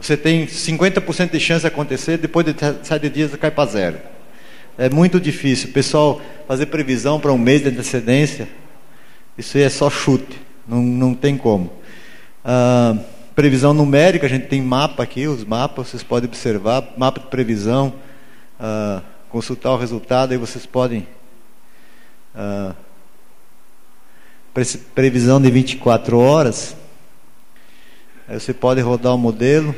Speaker 3: Você tem 50% de chance de acontecer, depois de 7 dias cai para zero. É muito difícil. O pessoal fazer previsão para um mês de antecedência, isso aí é só chute, não, não tem como. Ah, previsão numérica, a gente tem mapa aqui, os mapas, vocês podem observar, mapa de previsão, ah, consultar o resultado, aí vocês podem ah, previsão de 24 horas. Aí você pode rodar o modelo.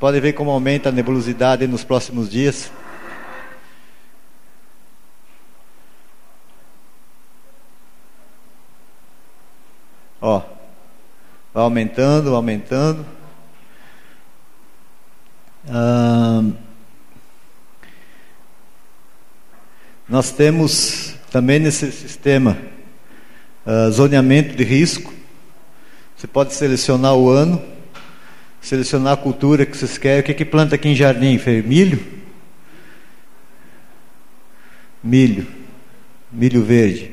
Speaker 3: podem ver como aumenta a nebulosidade nos próximos dias. Ó, vai aumentando, aumentando. Nós temos também nesse sistema uh, zoneamento de risco. Você pode selecionar o ano, selecionar a cultura que vocês querem. O que, que planta aqui em jardim? Milho? Milho. Milho verde.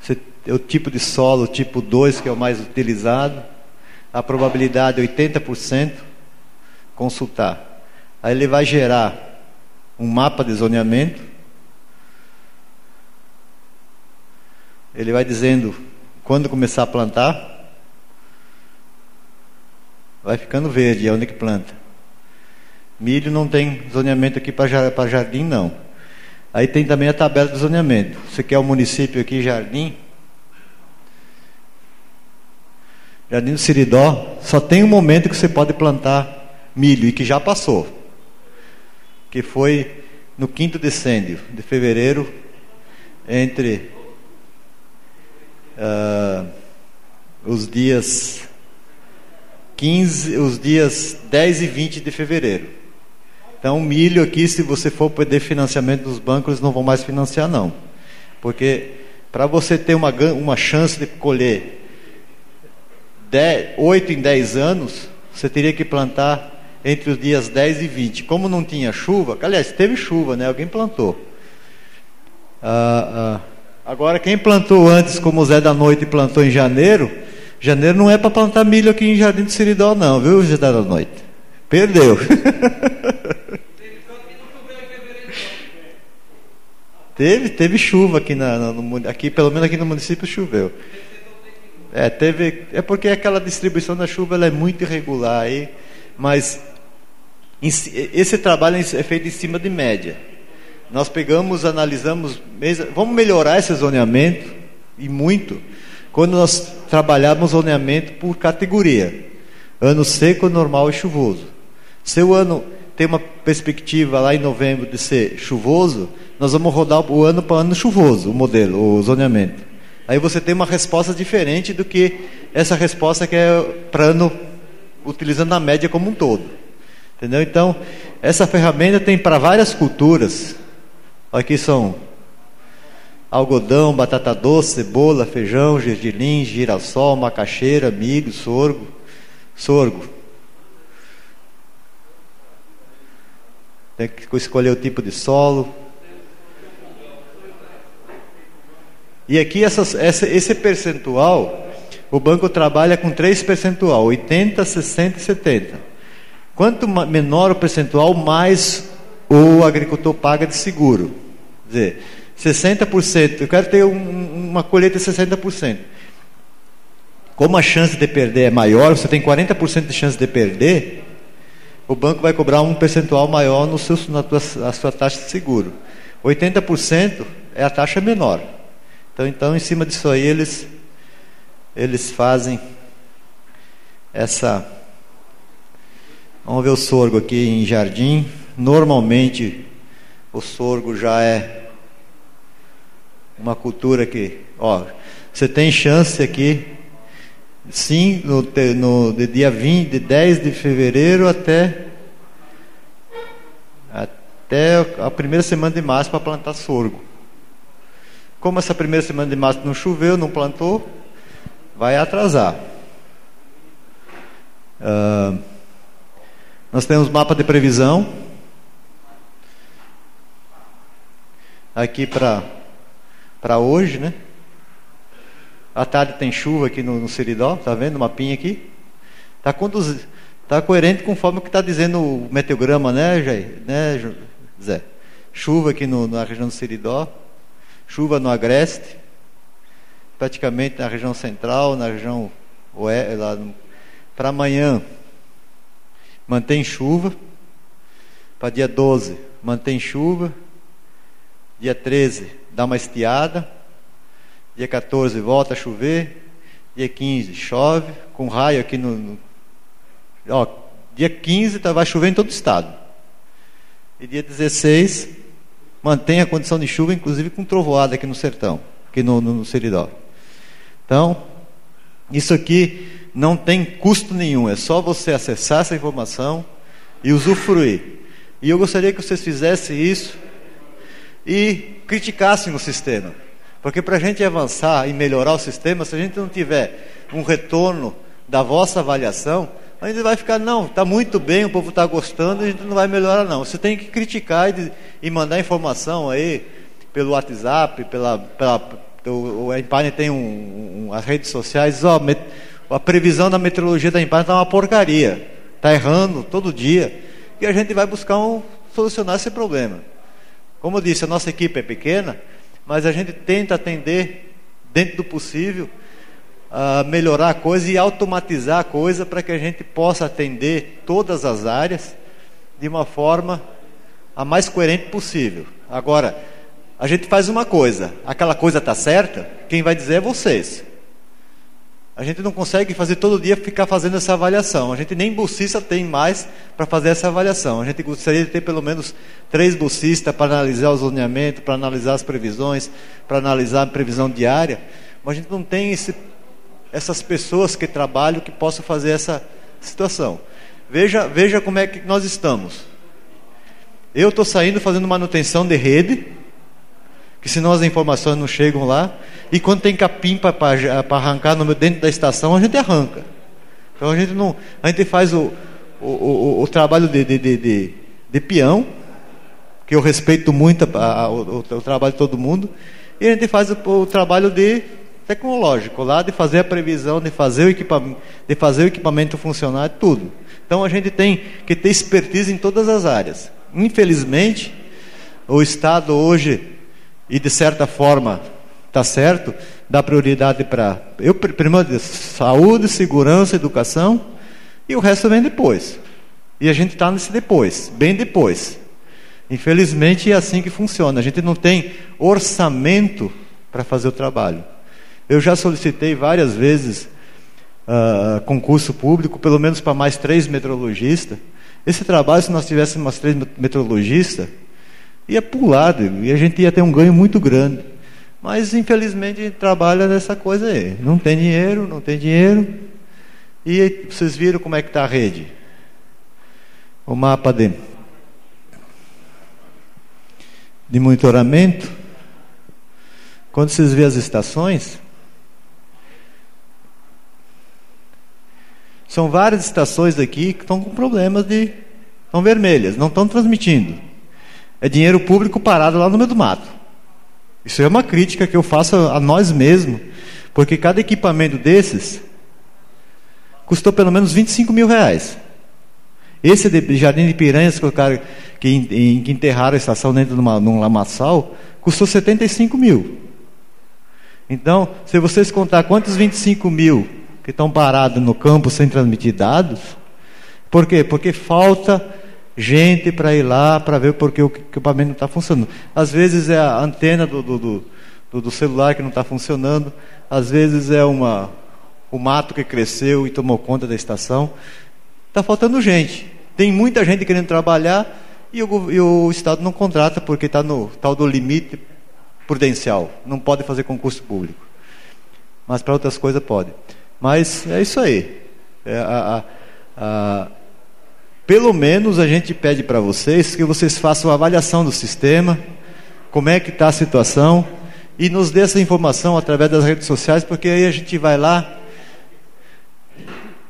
Speaker 3: Você, é o tipo de solo, tipo 2, que é o mais utilizado. A probabilidade é 80%. Consultar. Aí ele vai gerar um mapa de zoneamento. Ele vai dizendo quando começar a plantar. Vai ficando verde, é onde que planta. Milho não tem zoneamento aqui para jardim, não. Aí tem também a tabela de zoneamento. Você quer o município aqui, Jardim? Jardim do Siridó, só tem um momento que você pode plantar milho e que já passou. Que foi no quinto decêndio de fevereiro, entre uh, os dias 15, os dias 10 e 20 de fevereiro. Então, milho aqui, se você for perder financiamento dos bancos, eles não vão mais financiar, não. Porque para você ter uma, uma chance de colher 10, 8 em 10 anos, você teria que plantar entre os dias 10 e 20. Como não tinha chuva, aliás, teve chuva, né? Alguém plantou. Ah, ah, agora, quem plantou antes, como o Zé da Noite plantou em janeiro, janeiro não é para plantar milho aqui em Jardim do Siridó, não, viu, Zé da Noite? Perdeu. [LAUGHS] teve, teve chuva aqui, na, no, aqui, pelo menos aqui no município choveu. É, teve, é porque aquela distribuição da chuva ela é muito irregular aí, mas esse trabalho é feito em cima de média. Nós pegamos, analisamos, vamos melhorar esse zoneamento e muito quando nós trabalhamos zoneamento por categoria. Ano seco, normal e chuvoso. Se o ano tem uma perspectiva lá em novembro de ser chuvoso, nós vamos rodar o ano para ano chuvoso, o modelo, o zoneamento. Aí você tem uma resposta diferente do que essa resposta que é para ano utilizando a média como um todo. Entendeu? Então, essa ferramenta tem para várias culturas. Aqui são algodão, batata doce, cebola, feijão, gergelim, girassol, macaxeira, milho, sorgo, sorgo. Tem que escolher o tipo de solo. E aqui essas, essa, esse percentual, o banco trabalha com 3 percentual, 80, 60 e 70. Quanto menor o percentual, mais o agricultor paga de seguro. Dizer, 60%, eu quero ter um, uma colheita de 60%. Como a chance de perder é maior, você tem 40% de chance de perder, o banco vai cobrar um percentual maior no seu, na tua, sua taxa de seguro. 80% é a taxa menor. Então, então, em cima disso aí, eles, eles fazem essa. Vamos ver o sorgo aqui em jardim. Normalmente, o sorgo já é uma cultura que, ó, você tem chance aqui, sim, no, no de dia 20, de 10 de fevereiro até até a primeira semana de março para plantar sorgo. Como essa primeira semana de março não choveu, não plantou, vai atrasar. Uh, nós temos mapa de previsão. Aqui para hoje, né? À tarde tem chuva aqui no, no Seridó, tá vendo o mapinha aqui? Tá, tá coerente conforme o que está dizendo o meteograma, né, Jair? Né, Zé? Chuva aqui no, na região do Seridó chuva no agreste, praticamente na região central, na região oeste, lá para amanhã mantém chuva, para dia 12 mantém chuva, dia 13 dá uma estiada, dia 14 volta a chover, dia 15 chove, com raio aqui no, no ó, Dia 15 tá, vai chover em todo o estado. E dia 16 mantém a condição de chuva, inclusive com trovoada aqui no sertão, aqui no, no, no Seridó. Então, isso aqui não tem custo nenhum, é só você acessar essa informação e usufruir. E eu gostaria que vocês fizessem isso e criticassem o sistema. Porque para a gente avançar e melhorar o sistema, se a gente não tiver um retorno da vossa avaliação, a gente vai ficar, não, está muito bem, o povo está gostando, a gente não vai melhorar não. Você tem que criticar e, e mandar informação aí pelo WhatsApp, pela, pela o, o Empine tem um, um, as redes sociais, ó, met, a previsão da meteorologia da Empine está uma porcaria, está errando todo dia, e a gente vai buscar um, solucionar esse problema. Como eu disse, a nossa equipe é pequena, mas a gente tenta atender dentro do possível, uh, melhorar a coisa e automatizar a coisa para que a gente possa atender todas as áreas de uma forma a mais coerente possível. Agora, a gente faz uma coisa, aquela coisa está certa, quem vai dizer é vocês. A gente não consegue fazer todo dia ficar fazendo essa avaliação. A gente nem bolsista tem mais para fazer essa avaliação. A gente gostaria de ter pelo menos três bolsistas para analisar o zoneamento, para analisar as previsões, para analisar a previsão diária. Mas a gente não tem esse, essas pessoas que trabalham que possam fazer essa situação. Veja, veja como é que nós estamos. Eu estou saindo fazendo manutenção de rede que senão as informações não chegam lá. E quando tem capim para arrancar no, dentro da estação, a gente arranca. Então a gente não. A gente faz o, o, o, o trabalho de, de, de, de, de peão, que eu respeito muito a, a, o, o, trabalho de todo mundo, e a gente faz o, o trabalho de tecnológico lá, de fazer a previsão, de fazer o equipamento, de fazer o equipamento funcionar, tudo. Então a gente tem que ter expertise em todas as áreas. Infelizmente, o Estado hoje e de certa forma está certo, dá prioridade para eu primeiro saúde, segurança, educação e o resto vem depois. E a gente está nesse depois, bem depois. Infelizmente é assim que funciona. A gente não tem orçamento para fazer o trabalho. Eu já solicitei várias vezes uh, concurso público, pelo menos para mais três meteorologistas. Esse trabalho, se nós tivéssemos mais três meteorologistas, ia pular e a gente ia ter um ganho muito grande. Mas infelizmente a gente trabalha nessa coisa aí. Não tem dinheiro, não tem dinheiro. E vocês viram como é que está a rede? O mapa de, de monitoramento. Quando vocês vêem as estações, são várias estações aqui que estão com problemas de. estão vermelhas, não estão transmitindo é dinheiro público parado lá no meio do mato. Isso é uma crítica que eu faço a nós mesmos, porque cada equipamento desses custou pelo menos 25 mil reais. Esse de Jardim de Piranhas que, cara, que, que enterraram a estação dentro de uma, num lamaçal custou 75 mil. Então, se vocês contar quantos 25 mil que estão parados no campo sem transmitir dados, por quê? Porque falta gente para ir lá para ver porque o equipamento não está funcionando. Às vezes é a antena do, do, do, do celular que não está funcionando, às vezes é uma, o mato que cresceu e tomou conta da estação. Está faltando gente. Tem muita gente querendo trabalhar e o, e o Estado não contrata porque está no tal do limite prudencial. Não pode fazer concurso público. Mas para outras coisas pode. Mas é isso aí. É a, a, a pelo menos a gente pede para vocês que vocês façam a avaliação do sistema, como é que está a situação, e nos dê essa informação através das redes sociais, porque aí a gente vai lá,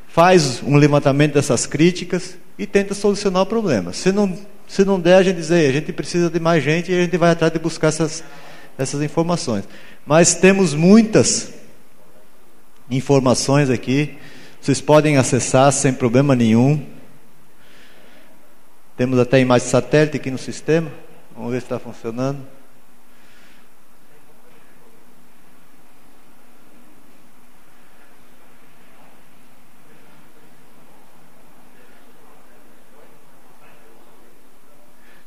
Speaker 3: faz um levantamento dessas críticas e tenta solucionar o problema. Se não, se não der, a gente diz, a gente precisa de mais gente e a gente vai atrás de buscar essas, essas informações. Mas temos muitas informações aqui, vocês podem acessar sem problema nenhum. Temos até imagem satélite aqui no sistema. Vamos ver se está funcionando.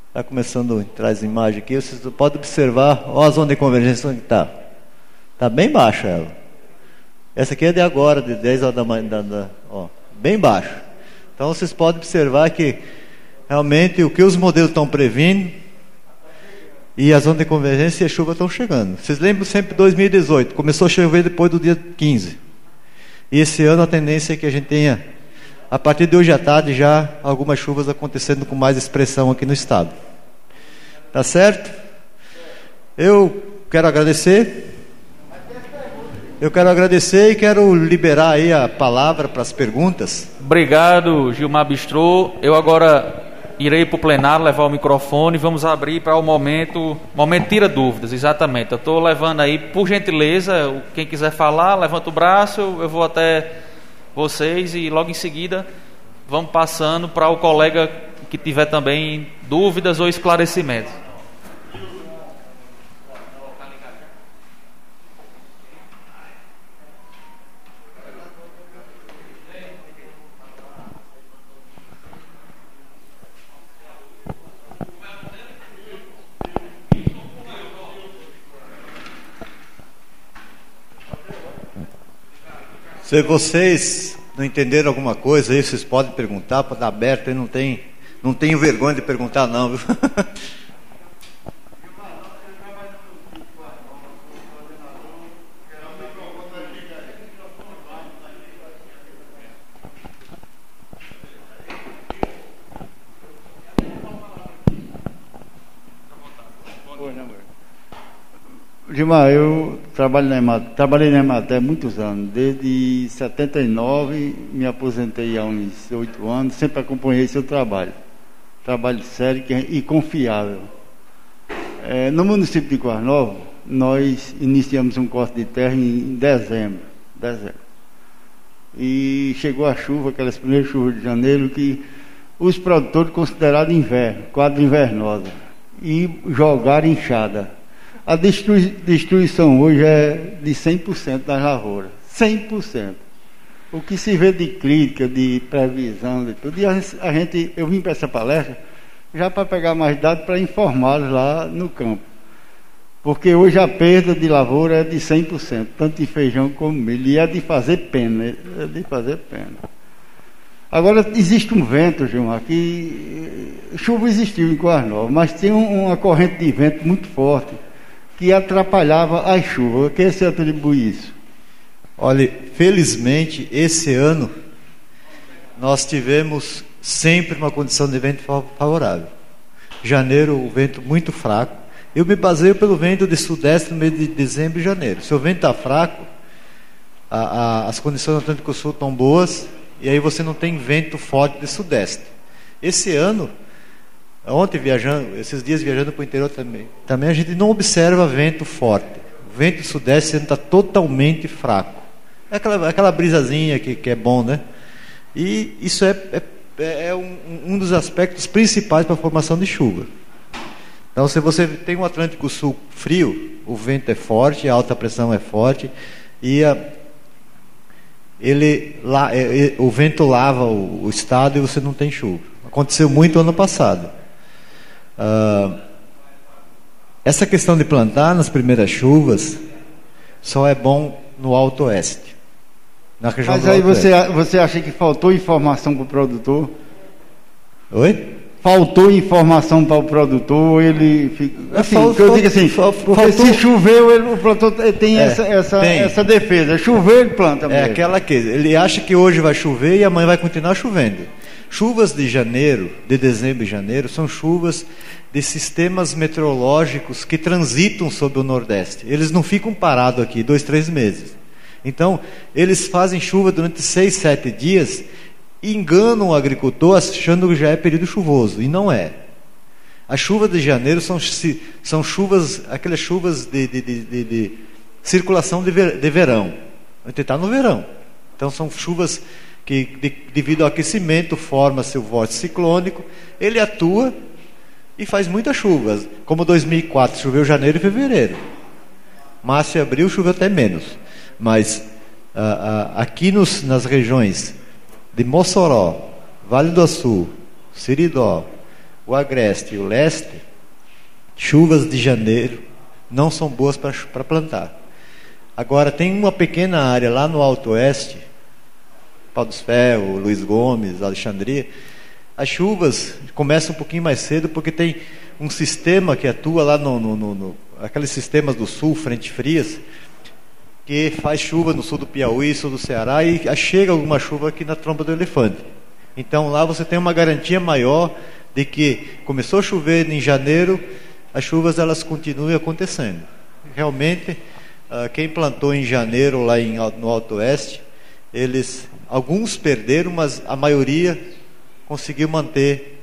Speaker 3: Está começando a entrar as imagens aqui. Vocês podem observar, olha a zona de convergência onde está. Está bem baixa ela. Essa aqui é de agora, de 10 horas da manhã. Da, da, ó, bem baixa. Então vocês podem observar que realmente o que os modelos estão previndo e a zona de convergência e a chuva estão chegando. Vocês lembram sempre 2018, começou a chover depois do dia 15. E esse ano a tendência é que a gente tenha, a partir de hoje à tarde, já algumas chuvas acontecendo com mais expressão aqui no estado. Tá certo? Eu quero agradecer. Eu quero agradecer e quero liberar aí a palavra para as perguntas.
Speaker 1: Obrigado, Gilmar Bistrô. Eu agora irei para o plenário levar o microfone vamos abrir para o momento, momento tira dúvidas, exatamente. Eu estou levando aí, por gentileza, quem quiser falar, levanta o braço, eu vou até vocês e logo em seguida vamos passando para o colega que tiver também dúvidas ou esclarecimentos.
Speaker 3: Se vocês não entenderam alguma coisa aí, vocês podem perguntar, pode dar aberto, aí não tem, não tenho vergonha de perguntar não, viu? [LAUGHS]
Speaker 4: Gilmar, eu trabalho na Emater, trabalhei na Emater muitos anos. Desde 79 me aposentei há uns oito anos, sempre acompanhei seu trabalho. Trabalho sério e confiável. É, no município de Quarnovo, nós iniciamos um corte de terra em dezembro. dezembro. E chegou a chuva, aquelas primeiras chuvas de janeiro, que os produtores consideraram inverno, quadro invernosa, e jogaram enxada a destruição hoje é de 100% das lavouras. 100%. O que se vê de crítica, de previsão, de tudo. E a gente, eu vim para essa palestra já para pegar mais dados para informá-los lá no campo. Porque hoje a perda de lavoura é de 100%, tanto de feijão como milho. E é de fazer pena, é de fazer pena. Agora, existe um vento, Gilmar, que eh, chuva existiu em Coarnova, mas tem uma corrente de vento muito forte que atrapalhava a chuva. A que se atribui isso?
Speaker 3: Olha, felizmente esse ano nós tivemos sempre uma condição de vento favorável. Janeiro, o vento muito fraco. Eu me baseio pelo vento de sudeste no mês de dezembro e janeiro. Se o vento está fraco, a, a, as condições do Atlântico Sul estão boas e aí você não tem vento forte de sudeste. Esse ano Ontem viajando, esses dias viajando para o interior também, também a gente não observa vento forte. O vento sudeste está totalmente fraco. É aquela, aquela brisazinha que, que é bom, né? E isso é, é, é um, um dos aspectos principais para a formação de chuva. Então, se você tem um Atlântico Sul frio, o vento é forte, a alta pressão é forte e a, ele, lá, é, o vento lava o, o estado e você não tem chuva. Aconteceu muito ano passado. Uh, essa questão de plantar nas primeiras chuvas só é bom no Alto Oeste.
Speaker 4: Na região Mas aí você, você acha que faltou informação para o produtor?
Speaker 3: Oi?
Speaker 4: Faltou informação para o produtor, ele fica. Assim, Fal, eu digo assim, faltou, se choveu, ele, o produtor tem, é, essa, essa, tem essa defesa. Choveu, ele planta.
Speaker 3: É mesmo. aquela que ele acha que hoje vai chover e amanhã vai continuar chovendo. Chuvas de janeiro, de dezembro e janeiro, são chuvas de sistemas meteorológicos que transitam sobre o Nordeste. Eles não ficam parados aqui dois, três meses. Então, eles fazem chuva durante seis, sete dias e enganam o agricultor achando que já é período chuvoso. E não é. As chuvas de janeiro são, são chuvas, aquelas chuvas de, de, de, de circulação de, ver, de verão. A gente está no verão. Então, são chuvas que de, devido ao aquecimento forma-se o vórtice ciclônico, ele atua e faz muitas chuvas. Como 2004 choveu janeiro e fevereiro. Março e abril choveu até menos. Mas aqui nos, nas regiões de Mossoró, Vale do Sul, Siridó, o Agreste e o Leste, chuvas de janeiro não são boas para plantar. Agora tem uma pequena área lá no Alto Oeste Pau dos Ferros, Luiz Gomes, Alexandria, as chuvas começam um pouquinho mais cedo porque tem um sistema que atua lá no, no, no, no aqueles sistemas do sul, frente frias, que faz chuva no sul do Piauí, sul do Ceará e chega alguma chuva aqui na tromba do elefante. Então lá você tem uma garantia maior de que começou a chover em janeiro, as chuvas elas continuem acontecendo. Realmente, ah, quem plantou em janeiro lá em, no Alto Oeste, eles alguns perderam, mas a maioria conseguiu manter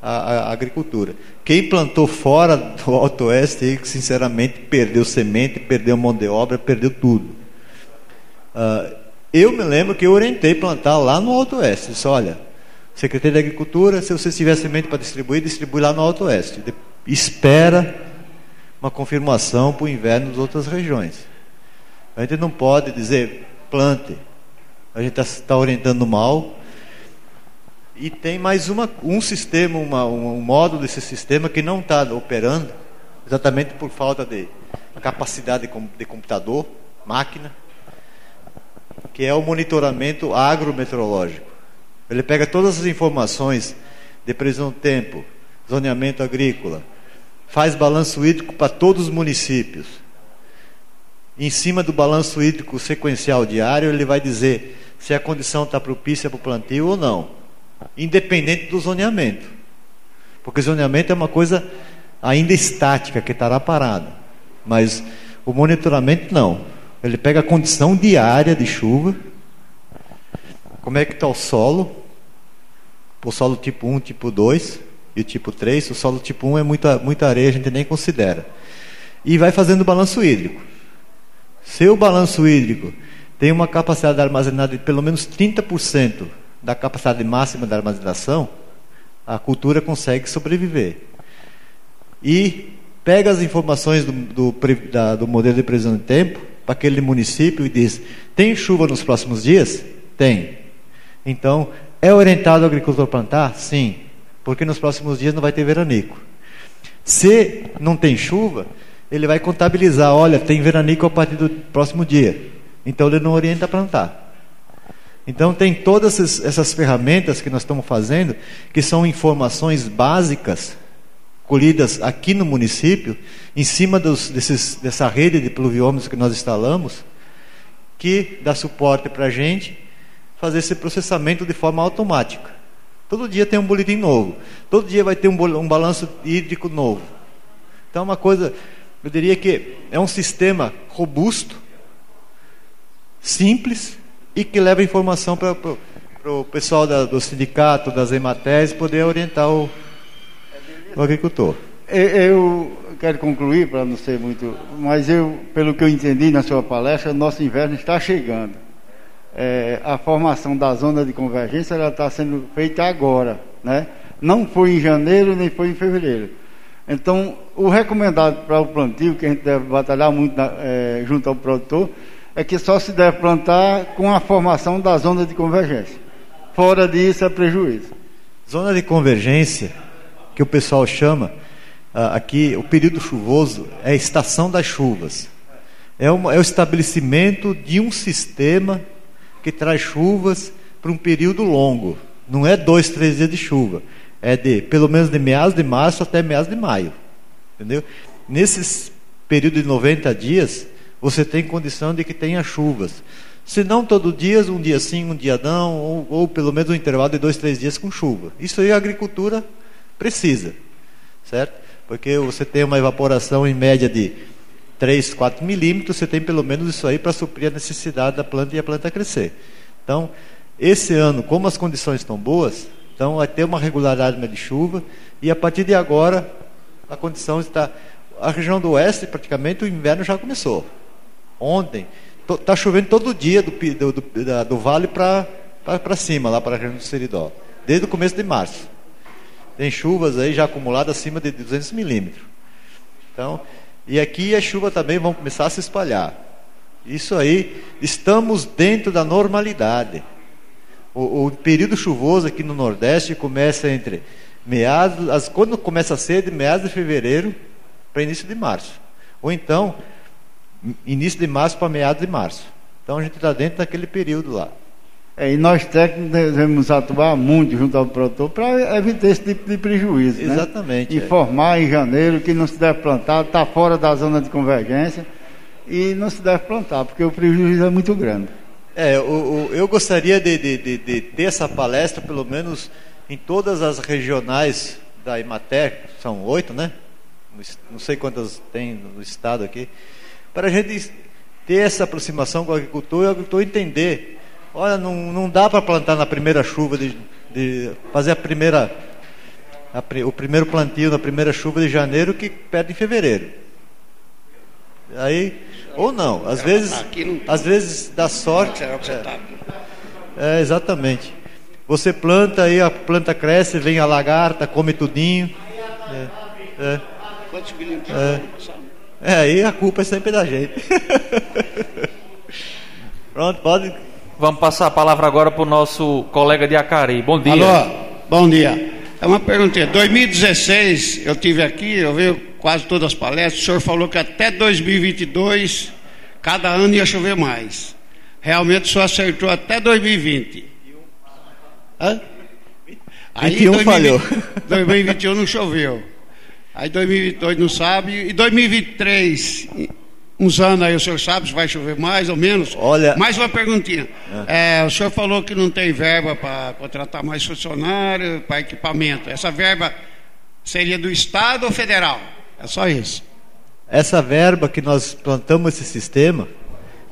Speaker 3: a, a, agricultura. Quem plantou fora do Alto Oeste, sinceramente, perdeu semente, perdeu mão de obra, perdeu tudo. Uh, eu me lembro que eu orientei plantar lá no Alto Oeste. Disse, olha, Secretaria de Agricultura, se você tiver semente para distribuir, distribui lá no Alto Oeste. De, espera uma confirmação para o inverno nas outras regiões. A gente não pode dizer plante. A gente está tá orientando mal, e tem mais uma, um sistema, uma, um módulo desse sistema que não está operando, exatamente por falta de capacidade de, de computador, máquina, que é o monitoramento agrometeorológico. Ele pega todas as informações de previsão do tempo, zoneamento agrícola, faz balanço hídrico para todos os municípios. Em cima do balanço hídrico sequencial diário, ele vai dizer se a condição está propícia para o plantio ou não independente do zoneamento. Porque zoneamento é uma coisa ainda estática, que estará parada. Mas o monitoramento não. Ele pega a condição diária de chuva, como é que está o solo, o solo tipo 1, tipo 2 e o tipo 3. O solo tipo 1 é muita, muita areia, a gente nem considera. E vai fazendo o balanço hídrico. Se o balanço hídrico tem uma capacidade armazenada de pelo menos 30% da capacidade máxima da armazenação, a cultura consegue sobreviver. E pega as informações do, do, da, do modelo de previsão de tempo para aquele município e diz: tem chuva nos próximos dias? Tem. Então, é orientado o agricultor plantar? Sim, porque nos próximos dias não vai ter veranico. Se não tem chuva, ele vai contabilizar: olha, tem veranico a partir do próximo dia. Então, ele não orienta a plantar. Então tem todas essas ferramentas que nós estamos fazendo, que são informações básicas colhidas aqui no município, em cima dos, desses, dessa rede de pluviômetros que nós instalamos, que dá suporte para a gente fazer esse processamento de forma automática. Todo dia tem um boletim novo, todo dia vai ter um, um balanço hídrico novo. Então é uma coisa, eu diria que é um sistema robusto, simples, e que leva informação para o pessoal da, do sindicato, das EMATES, poder orientar o, o agricultor.
Speaker 4: Eu quero concluir, para não ser muito. Mas eu, pelo que eu entendi na sua palestra, nosso inverno está chegando. É, a formação da zona de convergência está sendo feita agora, né? Não foi em janeiro nem foi em fevereiro. Então, o recomendado para o plantio, que a gente deve batalhar muito na, é, junto ao produtor, é que só se deve plantar com a formação da zona de convergência. Fora disso é prejuízo.
Speaker 3: Zona de convergência, que o pessoal chama, ah, aqui, o período chuvoso é a estação das chuvas. É, uma, é o estabelecimento de um sistema que traz chuvas para um período longo. Não é dois, três dias de chuva. É de pelo menos de meados de março até meados de maio. Entendeu? Nesses período de 90 dias, você tem condição de que tenha chuvas. Se não todo dia, um dia sim, um dia não, ou, ou, pelo menos um intervalo de dois, três dias com chuva. Isso aí a agricultura precisa, certo? Porque você tem uma evaporação em média de 3, 4 milímetros, você tem pelo menos isso aí para suprir a necessidade da planta e a planta crescer. Então, esse ano, como as condições estão boas, então vai ter uma regularidade de chuva, e a partir de agora, a condição está. A região do oeste, praticamente, o inverno já começou ontem, está chovendo todo dia do, do, do, da, do vale para cima, lá para a região do Seridó, desde o começo de março. Tem chuvas aí já acumuladas acima de 200 milímetros. Então, e aqui as chuvas também vão começar a se espalhar. Isso aí, estamos dentro da normalidade. O, o período chuvoso aqui no Nordeste começa entre meados, as, quando começa a ser de meados de fevereiro para início de março. Ou então, início de março para meados de março. Então a gente está dentro daquele período lá.
Speaker 4: É, e nós técnicos devemos atuar muito junto ao produtor para evitar esse tipo de prejuízo.
Speaker 3: Né? Exatamente.
Speaker 4: Né? Informar é. em janeiro que não se deve plantar, está fora da zona de convergência e não se deve plantar, porque o prejuízo é muito grande.
Speaker 3: É, o, o, eu gostaria de, de, de, de, ter essa palestra, pelo menos em todas as regionais da Imater, são oito, né? Não sei quantas tem no estado aqui, para a gente ter essa aproximação com o agricultor e o agricultor entender Olha, não, não dá para plantar na primeira chuva, de, de fazer a primeira, a, o primeiro plantio na primeira chuva de janeiro que perde em fevereiro. Aí, ou não, às vezes, às vezes dá sorte. É, é, exatamente. Você planta aí, a planta cresce, vem a lagarta, come tudinho. É, é, é, é, aí a culpa é sempre da gente. [LAUGHS] Pronto, pode
Speaker 1: Vamos passar a palavra agora para o nosso colega de Acari. Bom dia.
Speaker 5: Alô, bom dia. É uma perguntinha. 2016 eu tive aqui, eu vi quase todas as palestras. O senhor falou que até 2022 cada ano ia chover mais. Realmente o senhor acertou até 2020. Hã?
Speaker 3: Aí 21 2020, falhou. [LAUGHS]
Speaker 5: 2021 não choveu. Aí 2022 não sabe. E 2023 uns anos aí, o senhor sabe se vai chover mais ou menos?
Speaker 3: Olha.
Speaker 5: Mais uma perguntinha. É. É, o senhor falou que não tem verba para contratar mais funcionário, para equipamento. Essa verba seria do Estado ou federal? É só isso.
Speaker 3: Essa verba que nós plantamos esse sistema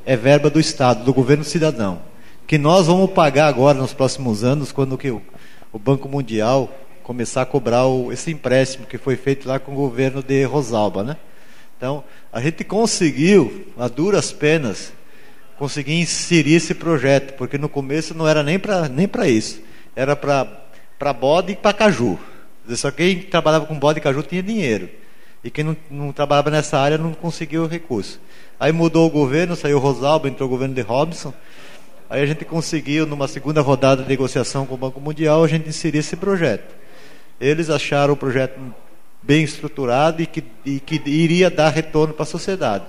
Speaker 3: é verba do Estado, do governo cidadão. Que nós vamos pagar agora nos próximos anos, quando que o, Banco Mundial começar a cobrar o, esse empréstimo que foi feito lá com o governo de Rosalba, né? Então, a gente conseguiu, a duras penas, conseguir inserir esse projeto, porque no começo não era nem para nem isso, era para bode e para caju. Só quem trabalhava com bode e caju tinha dinheiro. E quem não, não trabalhava nessa área não conseguiu o recurso. Aí mudou o governo, saiu o Rosalba, entrou o governo de Robson. Aí a gente conseguiu, numa segunda rodada de negociação com o Banco Mundial, a gente inserir esse projeto. Eles acharam o projeto bem estruturado e que, e que iria dar retorno para a sociedade.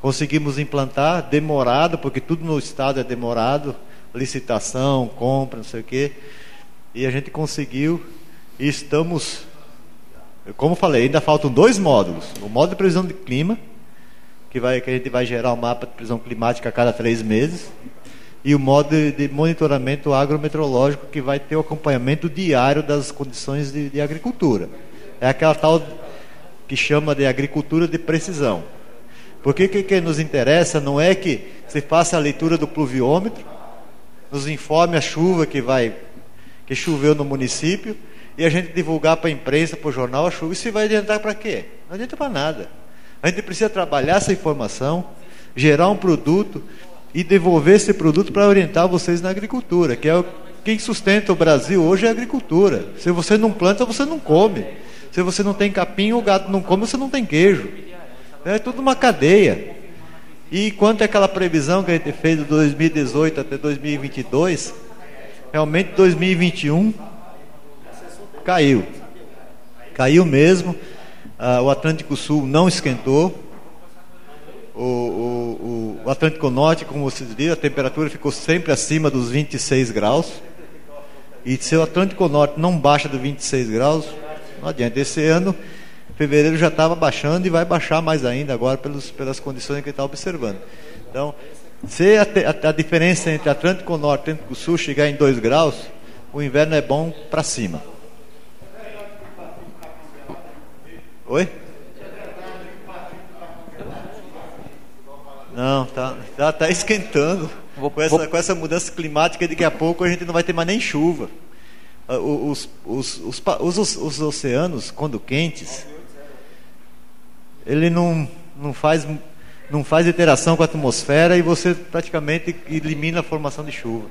Speaker 3: Conseguimos implantar, demorado, porque tudo no Estado é demorado, licitação, compra, não sei o quê. E a gente conseguiu e estamos, como falei, ainda faltam dois módulos. O módulo de previsão de clima, que, vai, que a gente vai gerar o um mapa de previsão climática a cada três meses, e o módulo de monitoramento agrometeorológico, que vai ter o acompanhamento diário das condições de, de agricultura. É aquela tal que chama de agricultura de precisão. Porque o que, que nos interessa não é que se faça a leitura do pluviômetro, nos informe a chuva que vai que choveu no município e a gente divulgar para a imprensa, para o jornal a chuva. Isso vai adiantar para quê? Não adianta para nada. A gente precisa trabalhar essa informação, gerar um produto e devolver esse produto para orientar vocês na agricultura, que é o, quem sustenta o Brasil hoje é a agricultura. Se você não planta, você não come. Se você não tem capim, o gato não come, você não tem queijo. É tudo uma cadeia. E quanto é aquela previsão que a gente fez de 2018 até 2022, realmente 2021 caiu. Caiu mesmo. Ah, o Atlântico Sul não esquentou. O, o, o, Atlântico Norte, como vocês viram, a temperatura ficou sempre acima dos 26 graus. E se o Atlântico Norte não baixa dos 26 graus, não adianta. Esse ano, fevereiro já estava baixando e vai baixar mais ainda agora pelos, pelas condições que está observando. Então, se a, a, a, diferença entre Atlântico Norte e Atlântico Sul chegar em 2 graus, o inverno é bom para cima. Oi? Não, tá, tá, tá esquentando. Com essa, com essa mudança climática, daqui a pouco a gente não vai ter mais nem chuva. Ah, os, os, os, os, os oceanos, quando quentes, ele não, não, faz, não faz interação com a atmosfera e você praticamente elimina a formação de chuva.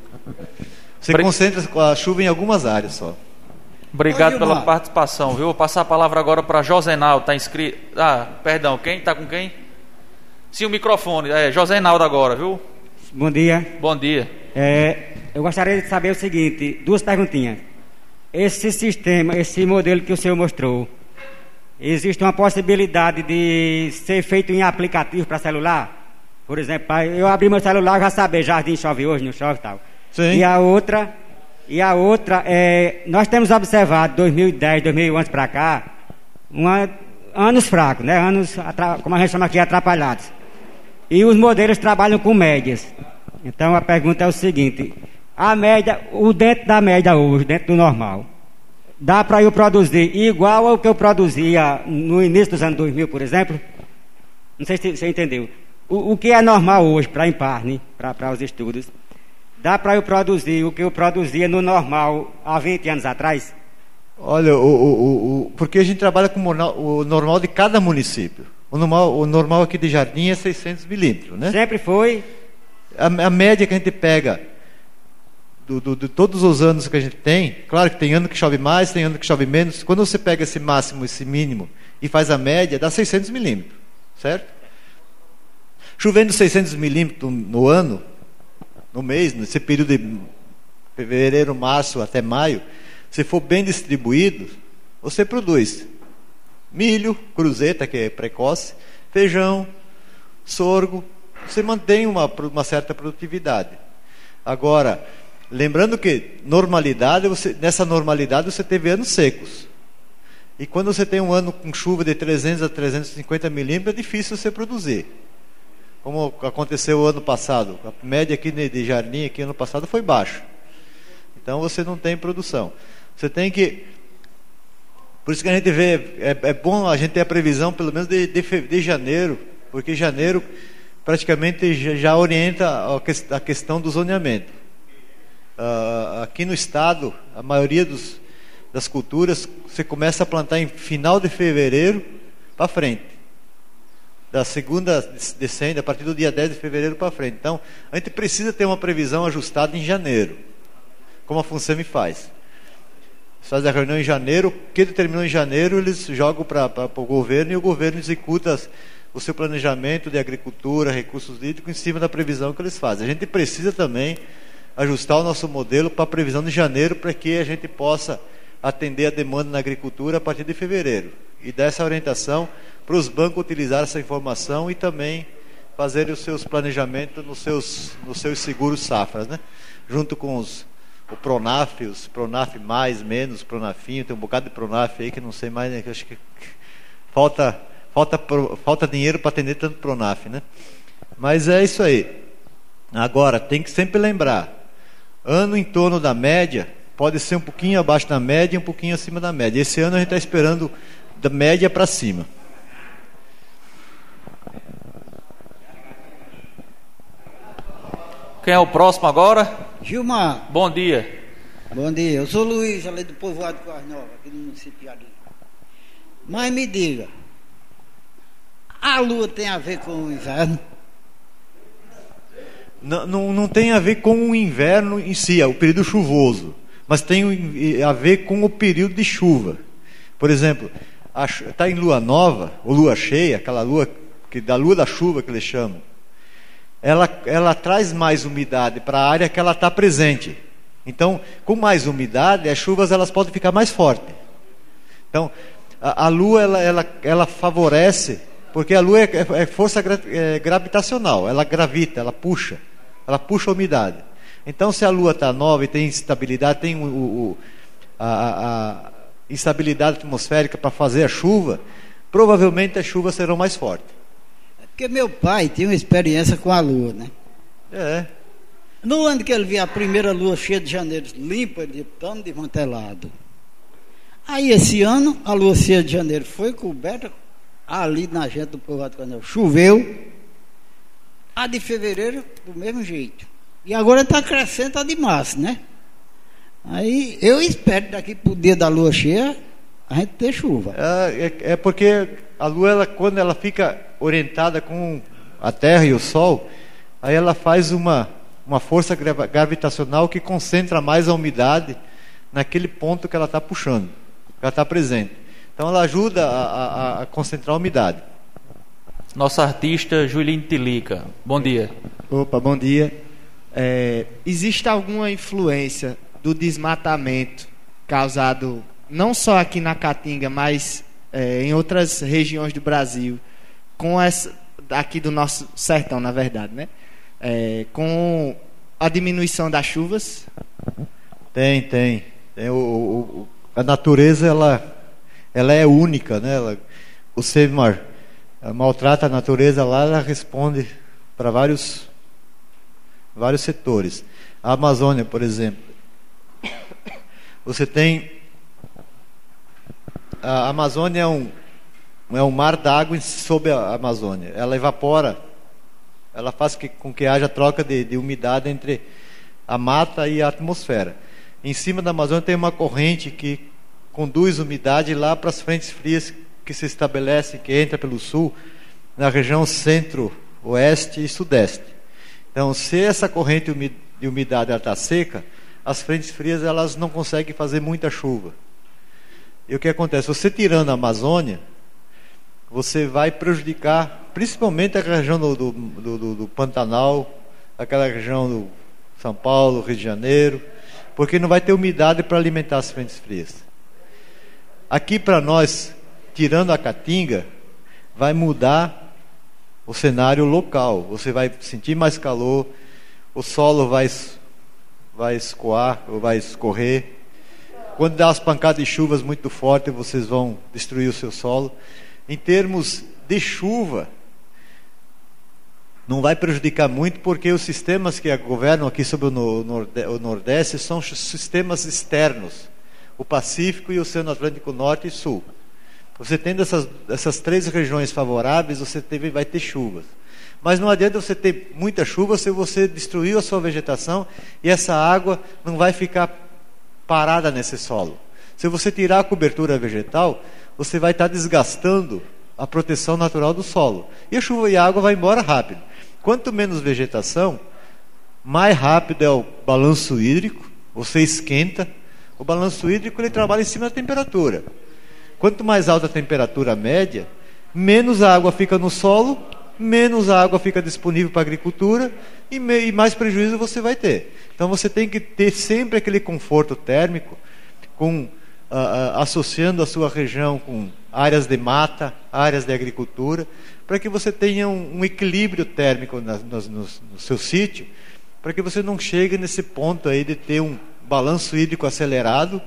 Speaker 3: Você concentra a chuva em algumas áreas só.
Speaker 1: Obrigado pela participação, viu? Vou passar a palavra agora para Josenal, está inscrito. Ah, perdão, quem? Está com quem? Sim, o microfone. É, Josenaldo agora, viu?
Speaker 6: Bom dia.
Speaker 1: Bom dia.
Speaker 6: É, eu gostaria de saber o seguinte, duas perguntinhas. Esse sistema, esse modelo que o senhor mostrou, existe uma possibilidade de ser feito em aplicativo para celular? Por exemplo, eu abri meu celular já saber, jardim chove hoje, não chove e tal. Sim. E a outra, e a outra é, nós temos observado 2010, 2011 para cá, uma, anos fracos, né? Anos, como a gente chama aqui, atrapalhados. E os modelos trabalham com médias. Então a pergunta é o seguinte: a média, o dentro da média hoje, dentro do normal, dá para eu produzir igual ao que eu produzia no início dos anos 2000, por exemplo? Não sei se você entendeu. O, o que é normal hoje para Imparne, para os estudos, dá para eu produzir o que eu produzia no normal há 20 anos atrás?
Speaker 3: Olha, o, o, o, porque a gente trabalha com o normal de cada município. O normal, o normal aqui de Jardim é 600 milímetros, né?
Speaker 6: Sempre foi.
Speaker 3: A, a média que a gente pega do, do, de todos os anos que a gente tem, claro que tem ano que chove mais, tem ano que chove menos. Quando você pega esse máximo, esse mínimo e faz a média, dá 600 milímetros, certo? Chovendo 600 milímetros no ano, no mês, nesse período de fevereiro, março até maio, se for bem distribuído, você produz milho, cruzeta, que é precoce, feijão, sorgo, você mantém uma, uma certa produtividade. Agora, lembrando que normalidade, você, nessa normalidade você teve anos secos. E quando você tem um ano com chuva de 300 a 350 milímetros, é difícil você produzir. Como aconteceu o ano passado. A média aqui de jardim aqui ano passado foi baixa. Então você não tem produção. Você tem que. Por isso que a gente vê, é, é bom a gente ter a previsão pelo menos de, de, de janeiro, porque janeiro praticamente já, já orienta a, a, questão do zoneamento. Uh, aqui no estado, a maioria dos, das culturas você começa a plantar em final de fevereiro para frente. Da segunda descende a partir do dia 10 de fevereiro para frente. Então, a gente precisa ter uma previsão ajustada em janeiro, como a FUNSEMI faz faz a reunião em janeiro, o que determinou em janeiro, eles jogam para o governo e o governo executa o seu planejamento de agricultura, recursos hídricos em cima da previsão que eles fazem. A gente precisa também ajustar o nosso modelo para a previsão de janeiro para que a gente possa atender a demanda na agricultura a partir de fevereiro. E dar essa orientação para os bancos utilizar essa informação e também fazerem os seus planejamentos nos seus, nos seus seguros safras, né? junto com os o Pronaf, os Pronaf mais, menos, Pronafinho, tem um bocado de Pronaf aí que não sei mais, né, acho que falta, falta, falta dinheiro para atender tanto Pronaf, né? Mas é isso aí. Agora, tem que sempre lembrar, ano em torno da média, pode ser um pouquinho abaixo da média e um pouquinho acima da média. Esse ano a gente está esperando da média para cima.
Speaker 1: Quem é o próximo agora?
Speaker 7: Gilmar.
Speaker 1: Bom dia.
Speaker 7: Bom dia. Eu sou Luiz, ali do povoado de Quais Nova, aqui no município de. Mas me diga, a lua tem a ver com o inverno?
Speaker 3: Não, não, não tem a ver com o inverno em si, é o período chuvoso, mas tem a ver com o período de chuva. Por exemplo, está em lua nova, ou lua cheia, aquela lua que da lua da chuva que eles chamam ela, ela traz mais umidade para a área que ela está presente. Então, com mais umidade, as chuvas elas podem ficar mais fortes. Então, a, a Lua ela, ela, ela favorece, porque a Lua é, é, é força gra, é, gravitacional, ela gravita, ela puxa, ela puxa a umidade. Então, se a Lua está nova e tem instabilidade, tem o, o a, a instabilidade atmosférica para fazer a chuva, provavelmente as chuvas serão mais fortes.
Speaker 7: Porque meu pai tinha uma experiência com a lua, né?
Speaker 3: É.
Speaker 7: No ano que ele viu a primeira lua cheia de janeiro, limpa, de pano desmantelado. Aí esse ano, a lua cheia de janeiro foi coberta ali na gente do povoado Canel. Choveu. A de fevereiro, do mesmo jeito. E agora está crescendo a de março, né? Aí eu espero daqui para o dia da lua cheia a gente ter chuva.
Speaker 3: É, é, é porque a lua, ela, quando ela fica orientada com a Terra e o Sol, aí ela faz uma, uma força gravitacional que concentra mais a umidade naquele ponto que ela está puxando, que ela está presente. Então ela ajuda a, a, a, concentrar a umidade.
Speaker 1: Nossa artista Juline Tilica. Bom dia.
Speaker 8: Opa, bom dia. É, existe alguma influência do desmatamento causado não só aqui na Caatinga, mas é, em outras regiões do Brasil, com essa aqui do nosso sertão, na verdade, né? É, com
Speaker 2: a diminuição das chuvas?
Speaker 3: Tem, tem. tem o, o, a natureza ela, ela é única, né? Ela, o Semar maltrata a natureza lá, ela responde para vários vários setores. A Amazônia, por exemplo, você tem a Amazônia é um é um mar d'água sob a Amazônia. Ela evapora, ela faz que, com que haja troca de, de umidade entre a mata e a atmosfera. Em cima da Amazônia tem uma corrente que conduz umidade lá para as frentes frias que se estabelecem, que entra pelo sul, na região centro-oeste e sudeste. Então, se essa corrente de umidade está seca, as frentes frias elas não conseguem fazer muita chuva. E o que acontece? Você tirando a Amazônia, você vai prejudicar principalmente a região do, do, do, do Pantanal, aquela região do São Paulo, Rio de Janeiro, porque não vai ter umidade para alimentar as frentes frias. Aqui para nós, tirando a caatinga, vai mudar o cenário local. Você vai sentir mais calor, o solo vai, vai escoar ou vai escorrer. Quando dá as pancadas de chuvas muito fortes, vocês vão destruir o seu solo. Em termos de chuva, não vai prejudicar muito, porque os sistemas que governam aqui sobre o Nordeste são sistemas externos o Pacífico e o Oceano Atlântico Norte e Sul. Você tendo essas, essas três regiões favoráveis, você teve, vai ter chuvas. Mas não adianta você ter muita chuva se você destruiu a sua vegetação e essa água não vai ficar parada nesse solo. Se você tirar a cobertura vegetal, você vai estar desgastando a proteção natural do solo. E a chuva e a água vai embora rápido. Quanto menos vegetação, mais rápido é o balanço hídrico, você esquenta. O balanço hídrico ele trabalha em cima da temperatura. Quanto mais alta a temperatura média, menos água fica no solo, menos água fica disponível para a agricultura e, e mais prejuízo você vai ter. Então você tem que ter sempre aquele conforto térmico, com, uh, uh, associando a sua região com áreas de mata, áreas de agricultura, para que você tenha um, um equilíbrio térmico na, no, no, no seu sítio, para que você não chegue nesse ponto aí de ter um balanço hídrico acelerado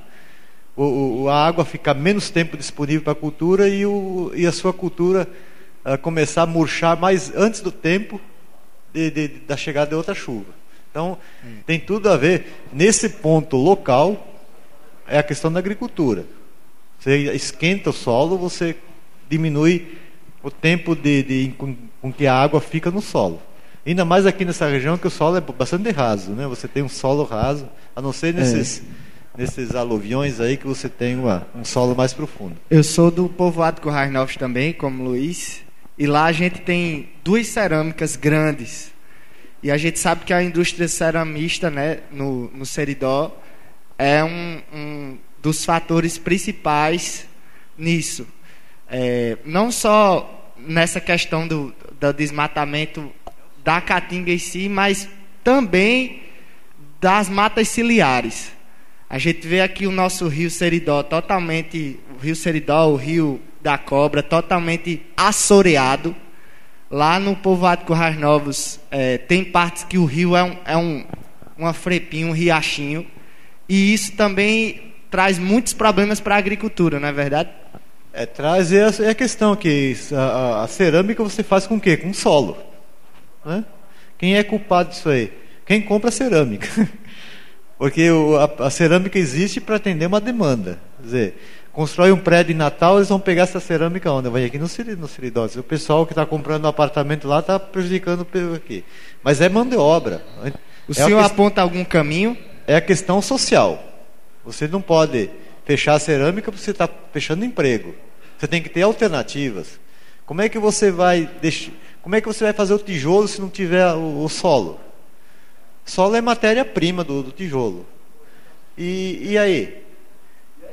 Speaker 3: o, o, a água ficar menos tempo disponível para a cultura e, o, e a sua cultura uh, começar a murchar mais antes do tempo de, de, da chegada de outra chuva. Então, hum. tem tudo a ver. Nesse ponto local, é a questão da agricultura. Você esquenta o solo, você diminui o tempo de, de com, com, que a água fica no solo. Ainda mais aqui nessa região que o solo é bastante raso, né? Você tem um solo raso, a não ser nesses. É nesses aluviões aí que você tem uma, um solo mais profundo.
Speaker 2: Eu sou do povoado Currais Novos também, como Luiz, e lá a gente tem duas cerâmicas grandes. E a gente sabe que a indústria ceramista, né, no, no Seridó, é um, um dos fatores principais nisso. É, não só nessa questão do, do desmatamento da caatinga em si, mas também das matas ciliares. A gente vê aqui o nosso rio Seridó totalmente, o rio Seridó, o rio da cobra, totalmente assoreado. Lá no povoado Currais Novos, é, tem partes que o rio é, um, é um, uma frepinha, um riachinho. E isso também traz muitos problemas para a agricultura, não é verdade?
Speaker 3: É, traz é a, é a questão que a, a, cerâmica você faz com o quê? Com solo. Né? Quem é culpado disso aí? Quem compra cerâmica. [LAUGHS] Porque o, a, a, cerâmica existe para atender uma demanda. Quer dizer, constrói um prédio em Natal, eles vão pegar essa cerâmica onde? Vai aqui no, no. O pessoal que está comprando um apartamento lá está prejudicando aqui. Mas é mão de obra.
Speaker 2: O é senhor aponta algum caminho?
Speaker 3: É a questão social. Você não pode fechar a cerâmica porque você está fechando emprego. Você tem que ter alternativas. Como é que você vai deixar, como é que você vai fazer o tijolo se não tiver o, o solo? Solo é matéria-prima do, do, tijolo. E, e aí?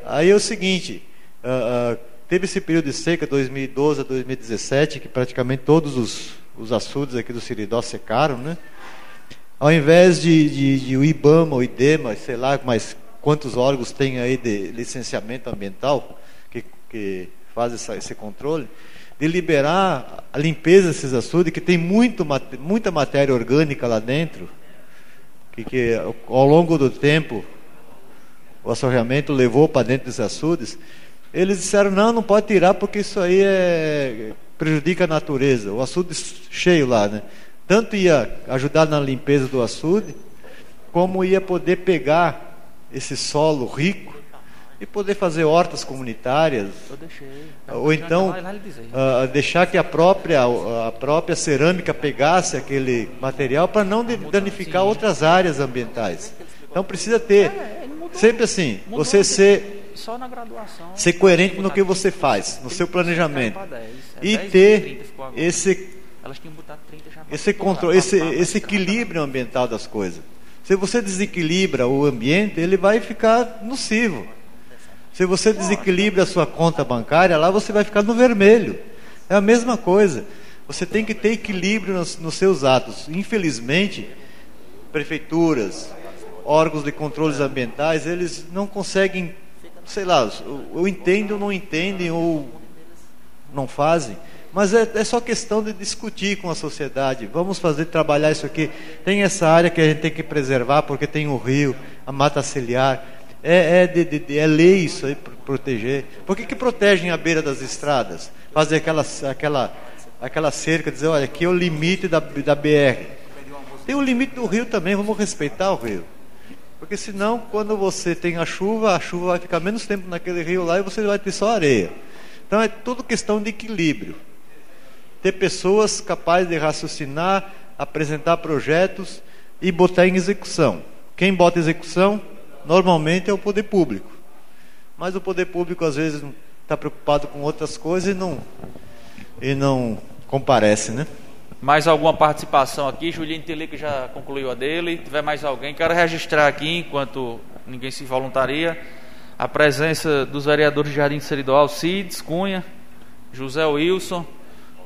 Speaker 3: Aí é o seguinte: uh, uh, teve esse período de seca, 2012 a 2017, que praticamente todos os, os açudes aqui do Siridó secaram, né? Ao invés de, de, de o IBAMA, o IDEMA, sei lá, mas quantos órgãos tem aí de licenciamento ambiental que, que faz essa, esse controle, de liberar a limpeza desses açudes, que tem muito, muita matéria orgânica lá dentro, que, que ao longo do tempo o assoreamento levou para dentro dos açudes, eles disseram, não, não pode tirar porque isso aí é, prejudica a natureza. O açude cheio lá, né? Tanto ia ajudar na limpeza do açude, como ia poder pegar esse solo rico e poder fazer hortas comunitárias. Ou então uh, deixar que a própria, a própria cerâmica pegasse aquele material para não danificar outras áreas ambientais. Então precisa ter, sempre assim, você ser, ser coerente no que você faz, no seu planejamento. E ter esse, esse controle, esse, esse equilíbrio ambiental das coisas. Se você desequilibra o ambiente, ele vai ficar nocivo. Se você desequilibra a sua conta bancária, lá você vai ficar no vermelho. É a mesma coisa. Você tem que ter equilíbrio nos, nos seus atos. Infelizmente, prefeituras, órgãos de controles ambientais, eles não conseguem, sei lá, ou entendem ou não entendem, ou não fazem. Mas é, é, só questão de discutir com a sociedade. Vamos fazer trabalhar isso aqui. Tem essa área que a gente tem que preservar, porque tem o rio, a mata ciliar. É, é, de, de, é lei isso aí, proteger. Por que, que protegem a beira das estradas? Fazer aquela, aquela, aquela cerca, dizer, olha, aqui é o limite da, da BR. Tem o limite do rio também, vamos respeitar o rio. Porque senão, quando você tem a chuva, a chuva vai ficar menos tempo naquele rio lá e você vai ter só areia. Então é tudo questão de equilíbrio. Ter pessoas capazes de raciocinar, apresentar projetos e botar em execução. Quem bota execução? normalmente é o poder público. Mas o poder público às vezes está preocupado com outras coisas e não, e não comparece, né?
Speaker 1: Mais alguma participação aqui? Julinho Telico já concluiu a dele. Se tiver mais alguém, quero registrar aqui, enquanto ninguém se voluntaria, a presença dos vereadores de Jardim Seridó, Alcides Cunha, José Wilson,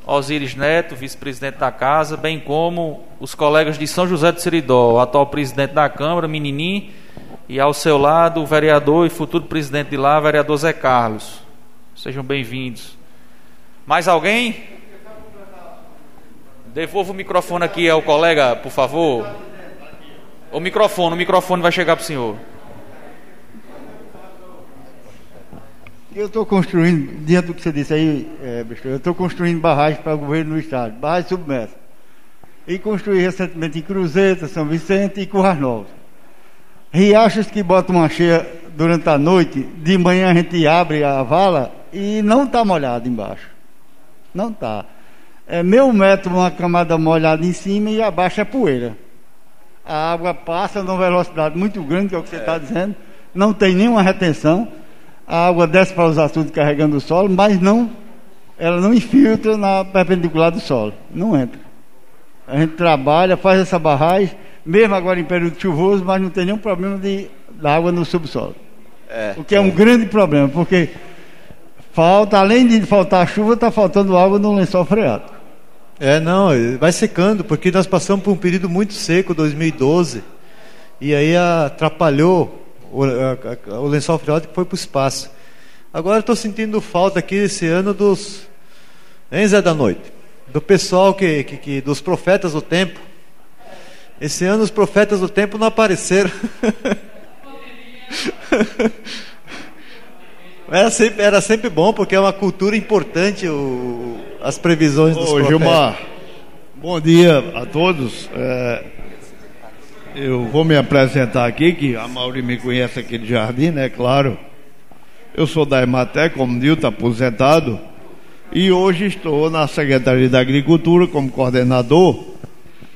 Speaker 1: Osíris Neto, vice-presidente da casa, bem como os colegas de São José de Seridó, o atual presidente da Câmara, Meninim, e ao seu lado o vereador e futuro presidente de lá, vereador Zé Carlos. Sejam bem-vindos. Mais alguém? Devolva o microfone aqui ao colega, por favor. O microfone, o microfone vai chegar para o senhor.
Speaker 4: Eu estou construindo, diante do que você disse aí, é, eu estou construindo barragens para o governo do estado, barragens submersas. E construí recentemente em Cruzeta, São Vicente e Curras Novas. Riachos que botam uma cheia durante a noite, de manhã a gente abre a vala e não está molhado embaixo. Não está. É meio metro uma camada molhada em cima e abaixo é poeira. A água passa numa velocidade muito grande, que é o que você está é. dizendo, não tem nenhuma retenção. A água desce para os açudes carregando o solo, mas não, ela não infiltra na perpendicular do solo, não entra. A gente trabalha, faz essa barragem mesmo agora em período chuvoso, mas não tem nenhum problema de, da água no subsolo. É, o que é, é um grande problema, porque falta, além de faltar chuva, está faltando água no lençol freático.
Speaker 3: É, não, vai secando, porque nós passamos por um período muito seco, 2012, e aí atrapalhou o, a, o lençol freático foi para o espaço. Agora estou sentindo falta aqui esse ano dos. Hein, Zé da Noite? Do pessoal que, que, que dos profetas do tempo esse ano os profetas do tempo não apareceram. [LAUGHS] Era sempre, era sempre bom, porque é uma cultura importante o, as previsões dos Ô, profetas. Gilmar,
Speaker 9: bom dia a todos. É, eu vou me apresentar aqui, que a Mauri me conhece aqui de Jardim, né? Claro. Eu sou da Ematé, como Nilton, aposentado. E hoje estou na Secretaria da Agricultura como coordenador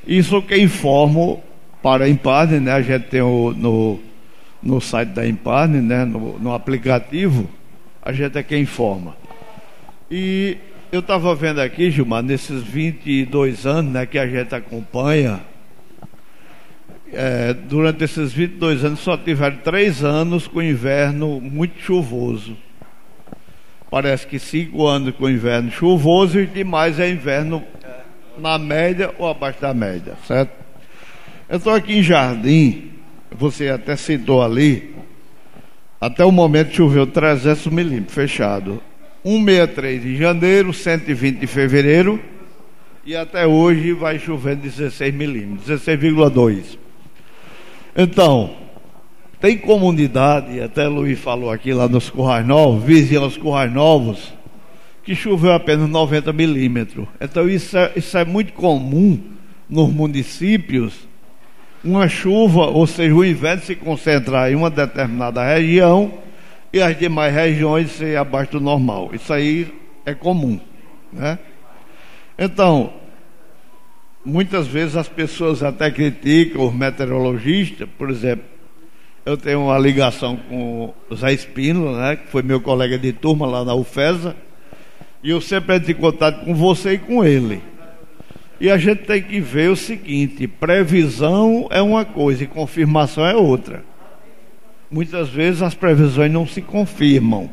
Speaker 9: isso que informo para a Imparne, né? A gente tem o, no, no site da Imparne, né? No, no aplicativo, a gente é quem informa. E eu estava vendo aqui, Gilmar, nesses 22 anos né, que a gente acompanha, é, durante esses 22 anos só tiveram três anos com inverno muito chuvoso. Parece que cinco anos com inverno chuvoso e demais é inverno na média ou abaixo da média, certo? Eu estou aqui em Jardim, você até citou ali, até o momento choveu 300 milímetros, fechado. 163 de janeiro, 120 de fevereiro, e até hoje vai chovendo 16 milímetros, 16,2. Então, tem comunidade, até Luiz falou aqui lá nos Currais Novos, vizinho aos Currais Novos, que choveu apenas 90 milímetros. Então isso é, isso é muito comum nos municípios, uma chuva, ou seja, o inverno se concentrar em uma determinada região e as demais regiões ser abaixo do normal. Isso aí é comum, né? Então, muitas vezes as pessoas até criticam os meteorologistas, por exemplo, eu tenho uma ligação com o Zé Espino, né, que foi meu colega de turma lá na UFESA, e eu sempre entro em contato com você e com ele. E a gente tem que ver o seguinte: previsão é uma coisa e confirmação é outra. Muitas vezes as previsões não se confirmam.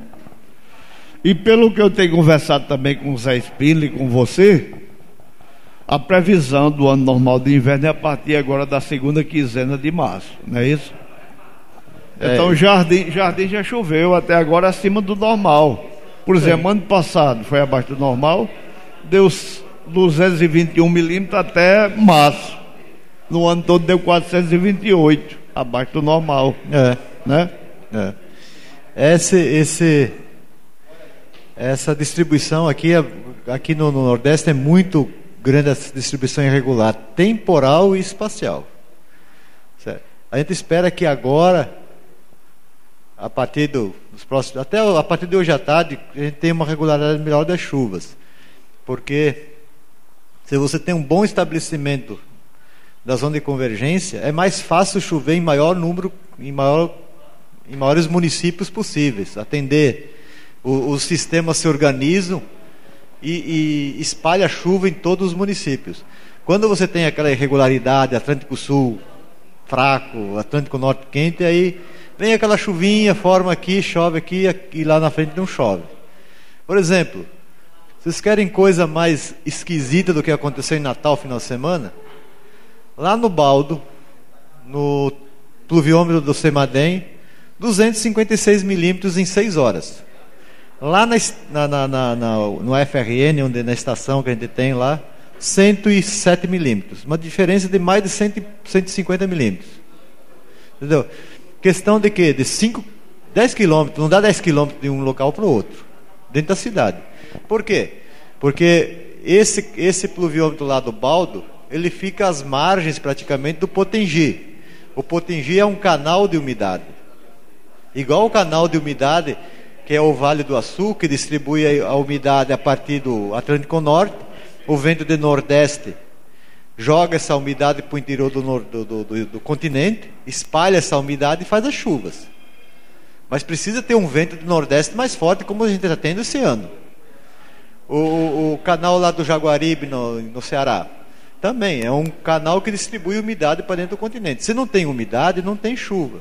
Speaker 9: E pelo que eu tenho conversado também com o Zé Espino e com você, a previsão do ano normal de inverno é a partir agora da segunda quinzena de março, não é isso? É. Então, jardim, jardim já choveu até agora acima do normal. Por exemplo, Sim. ano passado foi abaixo do normal, deu 221 milímetros até março. No ano todo deu 428, abaixo do normal.
Speaker 3: É. Né? É. Esse, esse, essa distribuição aqui, aqui no, no Nordeste é muito grande distribuição irregular, temporal e espacial. Certo? A gente espera que agora a partir do, dos próximos, até a partir de hoje à tarde, a gente tem uma regularidade melhor das chuvas. Porque se você tem um bom estabelecimento da zona de convergência, é mais fácil chover em maior número, em, maior, em maiores municípios possíveis. Atender, o, os sistemas se organizam e, e espalha chuva em todos os municípios. Quando você tem aquela irregularidade, Atlântico Sul fraco, Atlântico Norte quente, aí Vem aquela chuvinha, forma aqui, chove aqui e lá na frente não chove. Por exemplo, vocês querem coisa mais esquisita do que aconteceu em Natal final de semana? Lá no Baldo, no pluviômetro do Semadem, 256 milímetros em 6 horas. Lá na, na, na, na, no FRN, onde, na estação que a gente tem lá, 107 milímetros. Uma diferença de mais de 100, 150 milímetros. Entendeu? Questão de quê? De 5, 10 quilômetros, não dá 10 quilômetros de um local para o outro, dentro da cidade. Por quê? Porque esse, esse pluviômetro lá do Baldo, ele fica às margens praticamente do Potengi. O Potengi é um canal de umidade. Igual o canal de umidade, que é o Vale do Açu, que distribui a umidade a partir do Atlântico Norte, o vento de Nordeste joga essa umidade para o interior do, do, do, do, continente, espalha essa umidade e faz as chuvas. Mas precisa ter um vento do nordeste mais forte, como a gente está tendo esse ano. O, o, o, canal lá do Jaguaribe, no, no Ceará, também é um canal que distribui umidade para dentro do continente. Se não tem umidade, não tem chuva.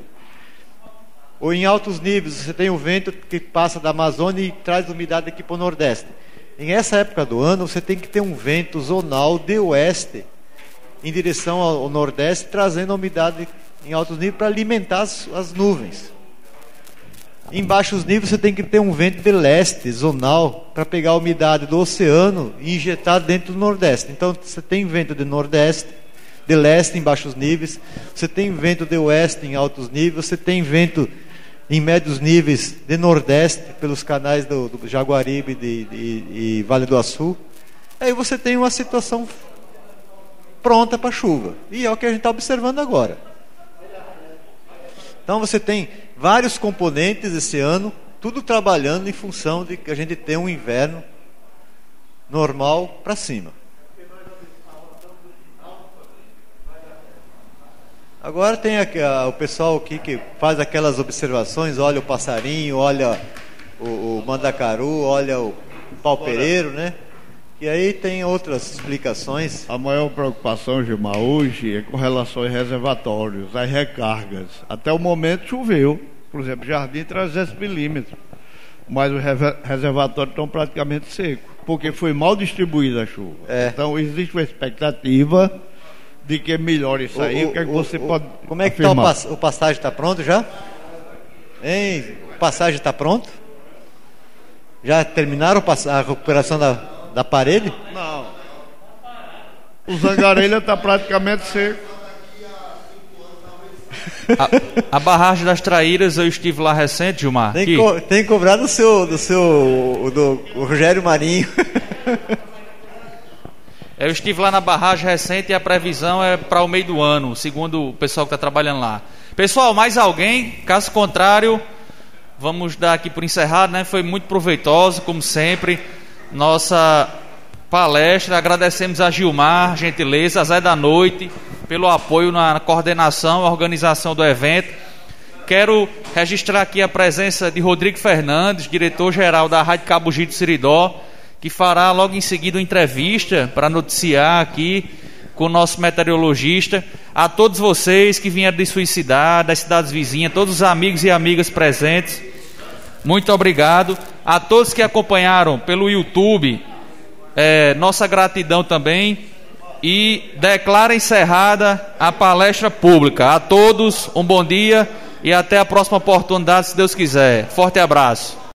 Speaker 3: Ou em altos níveis, você tem o vento que passa da Amazônia e traz umidade aqui para o Nordeste. Em essa época do ano, você tem que ter um vento zonal de oeste em direção ao nordeste, trazendo a umidade em altos níveis para alimentar as, as, nuvens. Em baixos níveis você tem que ter um vento de leste, zonal, para pegar a umidade do oceano e injetar dentro do nordeste. Então você tem vento de nordeste, de leste em baixos níveis, você tem vento de oeste em altos níveis, você tem vento em médios níveis de nordeste pelos canais do, do Jaguaribe e Vale do Açu. Aí você tem uma situação pronta para chuva. E é o que a gente está observando agora. Então você tem vários componentes esse ano, tudo trabalhando em função de que a gente tem um inverno normal para cima. Agora tem aqui, a, o pessoal aqui que faz aquelas observações, olha o passarinho, olha o, o mandacaru, olha o pau-pereiro, né? E aí tem outras explicações.
Speaker 9: A maior preocupação, Gilmar, hoje é com relação aos reservatórios, às recargas. Até o momento choveu. Por exemplo, Jardim 300 milímetros. Mas os reservatórios estão praticamente secos. Porque foi mal distribuída a chuva. É. Então existe uma expectativa de que melhore isso aí. O, o que, é que você o, pode.
Speaker 3: Como é que está o, pass o passagem? Está pronto já? Hein? O passagem está pronto? Já terminaram a recuperação da, da parede?
Speaker 9: Não. O Zangarelha está praticamente seco.
Speaker 1: A, a, barragem das Traíras, eu estive lá recente, Gilmar.
Speaker 3: Tem que, co tem cobrar do seu, do seu, do Rogério Marinho. [LAUGHS]
Speaker 1: Eu estive lá na barragem recente e a previsão é para o meio do ano, segundo o pessoal que está trabalhando lá. Pessoal, mais alguém? Caso contrário, vamos dar aqui por encerrado, né? Foi muito proveitoso, como sempre, nossa palestra. Agradecemos a Gilmar, gentileza, a Zé da Noite, pelo apoio na coordenação, organização do evento. Quero registrar aqui a presença de Rodrigo Fernandes, diretor-geral da Rádio Cabo Gito Siridó, que fará logo em seguida uma entrevista para noticiar aqui com o nosso meteorologista. A todos vocês que vieram de sua das cidades vizinhas, todos os amigos e amigas presentes, muito obrigado. A todos que acompanharam pelo YouTube, é, nossa gratidão também. E declara encerrada a palestra pública. A todos, um bom dia e até a próxima oportunidade, se Deus quiser. Forte abraço.